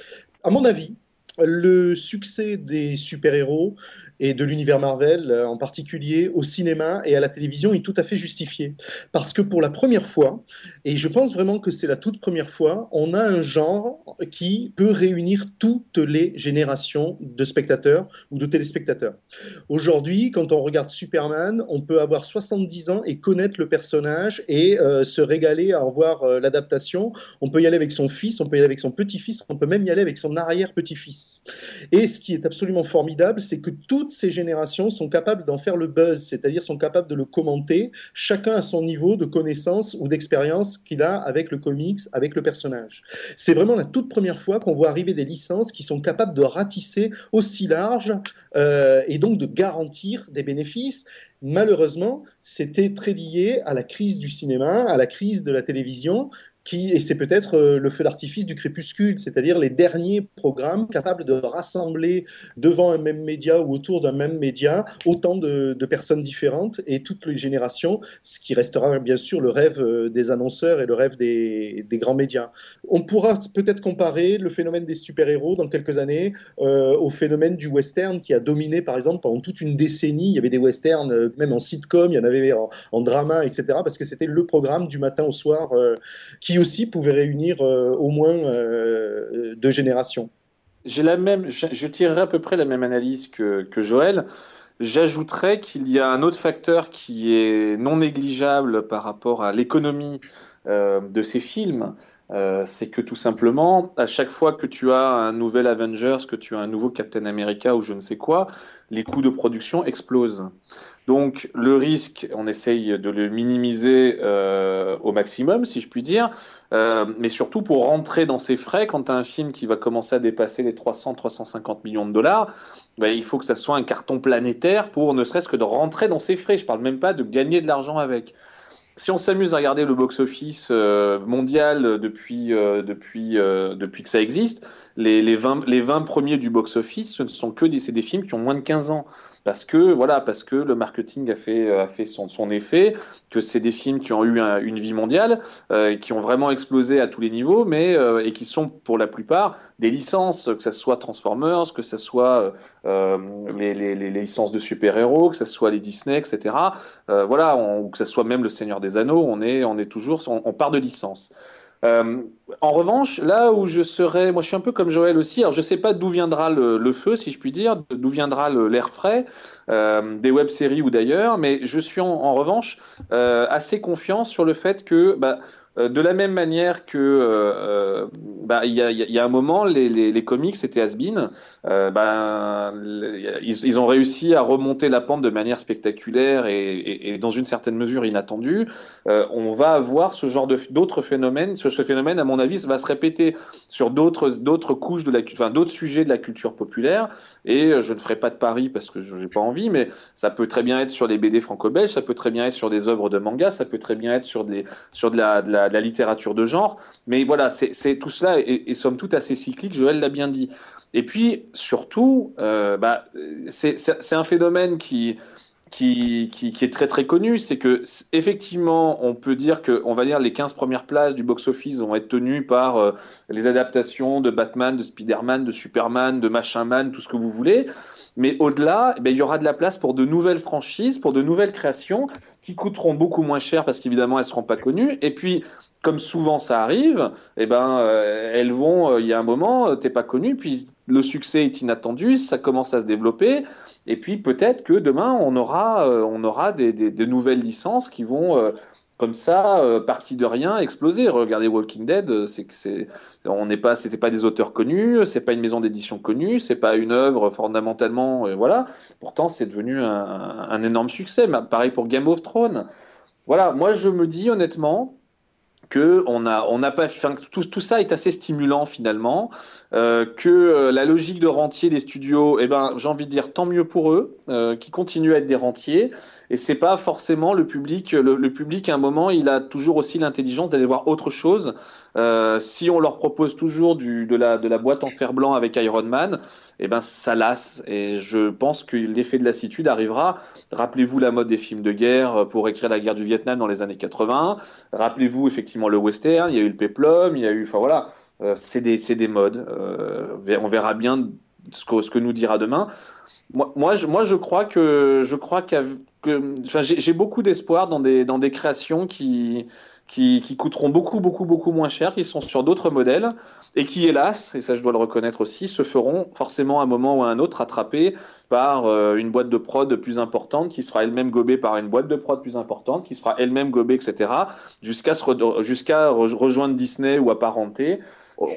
Speaker 3: À mon avis, le succès des super-héros et de l'univers Marvel euh, en particulier au cinéma et à la télévision est tout à fait justifié. Parce que pour la première fois, et je pense vraiment que c'est la toute première fois, on a un genre qui peut réunir toutes les générations de spectateurs ou de téléspectateurs. Aujourd'hui, quand on regarde Superman, on peut avoir 70 ans et connaître le personnage et euh, se régaler à en voir euh, l'adaptation. On peut y aller avec son fils, on peut y aller avec son petit-fils, on peut même y aller avec son arrière-petit-fils. Et ce qui est absolument formidable, c'est que toutes ces générations sont capables d'en faire le buzz, c'est-à-dire sont capables de le commenter, chacun à son niveau de connaissance ou d'expérience qu'il a avec le comics, avec le personnage. C'est vraiment la toute première fois qu'on voit arriver des licences qui sont capables de ratisser aussi large euh, et donc de garantir des bénéfices. Malheureusement, c'était très lié à la crise du cinéma, à la crise de la télévision, et c'est peut-être euh, le feu d'artifice du crépuscule, c'est-à-dire les derniers programmes capables de rassembler devant un même média ou autour d'un même média autant de, personnes différentes et toutes les générations, ce qui restera bien sûr le rêve euh, des annonceurs et le rêve des, grands médias. On pourra peut-être comparer le phénomène des super-héros dans quelques années euh, au phénomène du western qui a dominé par exemple pendant toute une décennie. Il y avait des westerns, même en sitcom, il y en avait en, drama, etc. parce que c'était le programme du matin au soir qui aussi pouvait réunir euh, au moins euh, deux générations.
Speaker 2: J'ai la même, je, je, tirerai à peu près la même analyse que, Joël. J'ajouterais qu'il y a un autre facteur qui est non négligeable par rapport à l'économie euh, de ces films. Euh, c'est que tout simplement, à chaque fois que tu as un nouvel Avengers, que tu as un nouveau Captain America ou je ne sais quoi, les coûts de production explosent. Donc le risque, on essaye de le minimiser euh, au maximum, si je puis dire, euh, mais surtout pour rentrer dans ces frais, quand tu as un film qui va commencer à dépasser les 300-350 millions de dollars, ben, il faut que ça soit un carton planétaire pour ne serait-ce que de rentrer dans ces frais. Je parle même pas de gagner de l'argent avec. Si on s'amuse à regarder le box-office euh, mondial depuis, depuis, depuis que ça existe, les, les, 20, les 20 premiers du box-office, ce ne sont que des films qui ont moins de 15 ans parce que voilà, parce que le marketing a fait son, effet, que c'est des films qui ont eu un, une vie mondiale, euh, qui ont vraiment explosé à tous les niveaux, mais euh, et qui sont pour la plupart des licences, que ce soit Transformers, que ce soit euh, les, licences de super-héros, que ce soit les Disney, etc. voilà, ou que ce soit même le Seigneur des Anneaux, on est on est toujours on part de licences. Euh, en revanche, là où je serais, moi je suis un peu comme Joël aussi, alors je sais pas d'où viendra le, feu, si je puis dire, d'où viendra l'air frais, euh, des web-séries ou d'ailleurs, mais je suis en, en revanche euh, assez confiant sur le fait que bah, de la même manière que euh, bah, il y, a, un moment les, comics c'était has-been, euh, bah, ils, ont réussi à remonter la pente de manière spectaculaire et, dans une certaine mesure inattendue. Euh, on va avoir ce genre d'autres phénomènes. Ce, phénomène, à mon avis, va se répéter sur d'autres couches enfin d'autres sujets de la culture populaire. Et je ne ferai pas de pari parce que je n'ai pas envie, mais ça peut très bien être sur les BD franco-belges, ça peut très bien être sur des œuvres de manga, ça peut très bien être sur des sur de la de la littérature de genre. Mais voilà, c'est tout cela est, est somme toute assez cyclique, Joël l'a bien dit. Et puis, surtout, euh, bah, c'est un phénomène qui, qui, qui, est très très connu, c'est que effectivement, on peut dire que, on va dire, les 15 premières places du box-office vont être tenues par euh, les adaptations de Batman, de Spider-Man, de Superman, de Machin Man, tout ce que vous voulez. Mais au-delà, eh il y aura de la place pour de nouvelles franchises, pour de nouvelles créations qui coûteront beaucoup moins cher parce qu'évidemment elles seront pas connues. Et puis, comme souvent ça arrive, eh ben euh, elles vont, il euh, y a un moment, t'es pas connu, puis le succès est inattendu, ça commence à se développer. Et puis peut-être que demain on aura, euh, on aura des, des, de nouvelles licences qui vont euh, comme ça, euh, partie de rien, exploser. Regardez Walking Dead, c'est que c'est, on n'est pas, c'était pas des auteurs connus, c'est pas une maison d'édition connue, c'est pas une œuvre fondamentalement, voilà. Pourtant, c'est devenu un, un, énorme succès. Pareil pour Game of Thrones. Voilà, moi je me dis honnêtement, que on a on n'a pas enfin, tout, tout ça est assez stimulant finalement euh, que euh, la logique de rentier des studios eh ben j'ai envie de dire tant mieux pour eux euh, qui continuent à être des rentiers. Et c'est pas forcément le public le, le, public à un moment il a toujours aussi l'intelligence d'aller voir autre chose. Euh, si on leur propose toujours du de la de la boîte en fer blanc avec Iron Man eh ben ça lasse. Et je pense que l'effet de lassitude arrivera. Rappelez-vous la mode des films de guerre pour écrire la guerre du Vietnam dans les années 80 rappelez-vous effectivement le western. Il y a eu le peplum il y a eu enfin voilà. Euh, c'est des, des modes. Euh, on verra bien ce que, ce que nous dira demain. Moi, moi, je, crois que je que, j'ai beaucoup d'espoir dans des, dans des créations qui, qui, qui coûteront beaucoup, beaucoup, beaucoup moins cher, qui sont sur d'autres modèles et qui, hélas, et ça je dois le reconnaître aussi, se feront forcément à un moment ou à un autre rattraper par euh, une boîte de prod plus importante, qui sera elle-même gobée par une boîte de prod plus importante, qui sera elle-même gobée, etc., jusqu'à jusqu'à rejoindre Disney ou apparenter.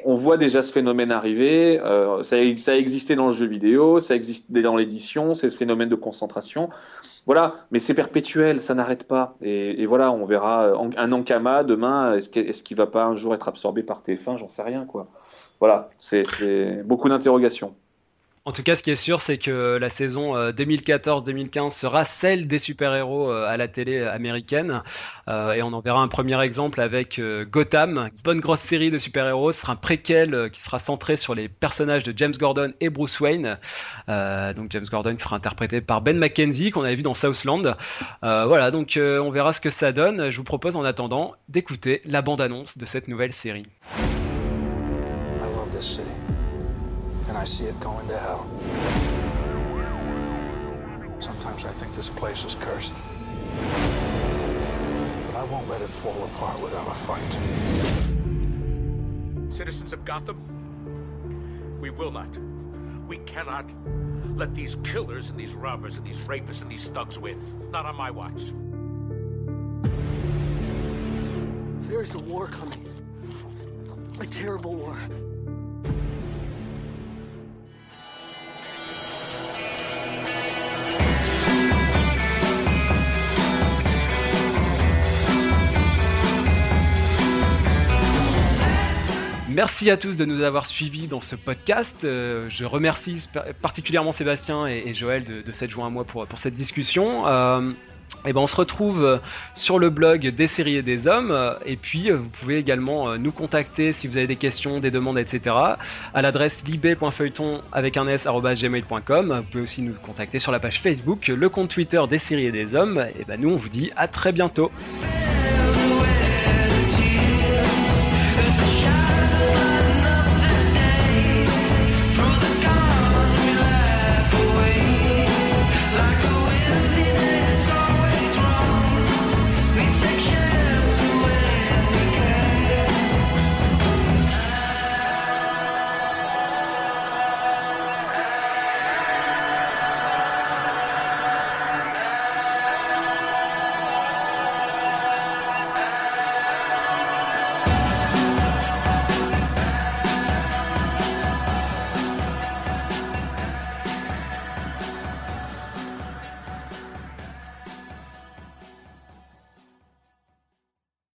Speaker 2: On voit déjà ce phénomène arriver, euh, ça, ça a existé dans le jeu vidéo, ça existe dans l'édition, c'est ce phénomène de concentration. Voilà, mais c'est perpétuel, ça n'arrête pas. Et, voilà, on verra un Ankama demain, est-ce qu'il est va pas un jour être absorbé par TF1 J'en sais rien, quoi. Voilà, c'est beaucoup d'interrogations.
Speaker 1: En tout cas, ce qui est sûr, c'est que la saison 2014-2015 euh, sera celle des super-héros euh, à la télé américaine. Euh, et on en verra un premier exemple avec Gotham, bonne grosse série de super-héros. Ce sera un préquel qui sera centré sur les personnages de James Gordon et Bruce Wayne. donc James Gordon sera interprété par Ben McKenzie, qu'on avait vu dans Southland. voilà, donc on verra ce que ça donne. Je vous propose en attendant d'écouter la bande-annonce de cette nouvelle série. And I see it going to hell. Sometimes I think this place is cursed. But I won't let it fall apart without a fight.
Speaker 17: Citizens of Gotham, we will not, we cannot let these killers and these robbers and these rapists and these thugs win. Not on my watch.
Speaker 18: There is a war coming. A terrible war.
Speaker 1: Merci à tous de nous avoir suivis dans ce podcast. Euh, je remercie particulièrement Sébastien et, Joël de, s'être joints à moi pour, pour cette discussion. Euh, et ben on se retrouve sur le blog des séries et des hommes et puis vous pouvez également nous contacter si vous avez des questions, des demandes, etc. à l'adresse libé.feuilleton avec un s gmail.com. Vous pouvez aussi nous contacter sur la page Facebook, le compte Twitter des séries et des hommes. Et ben nous on vous dit à très bientôt.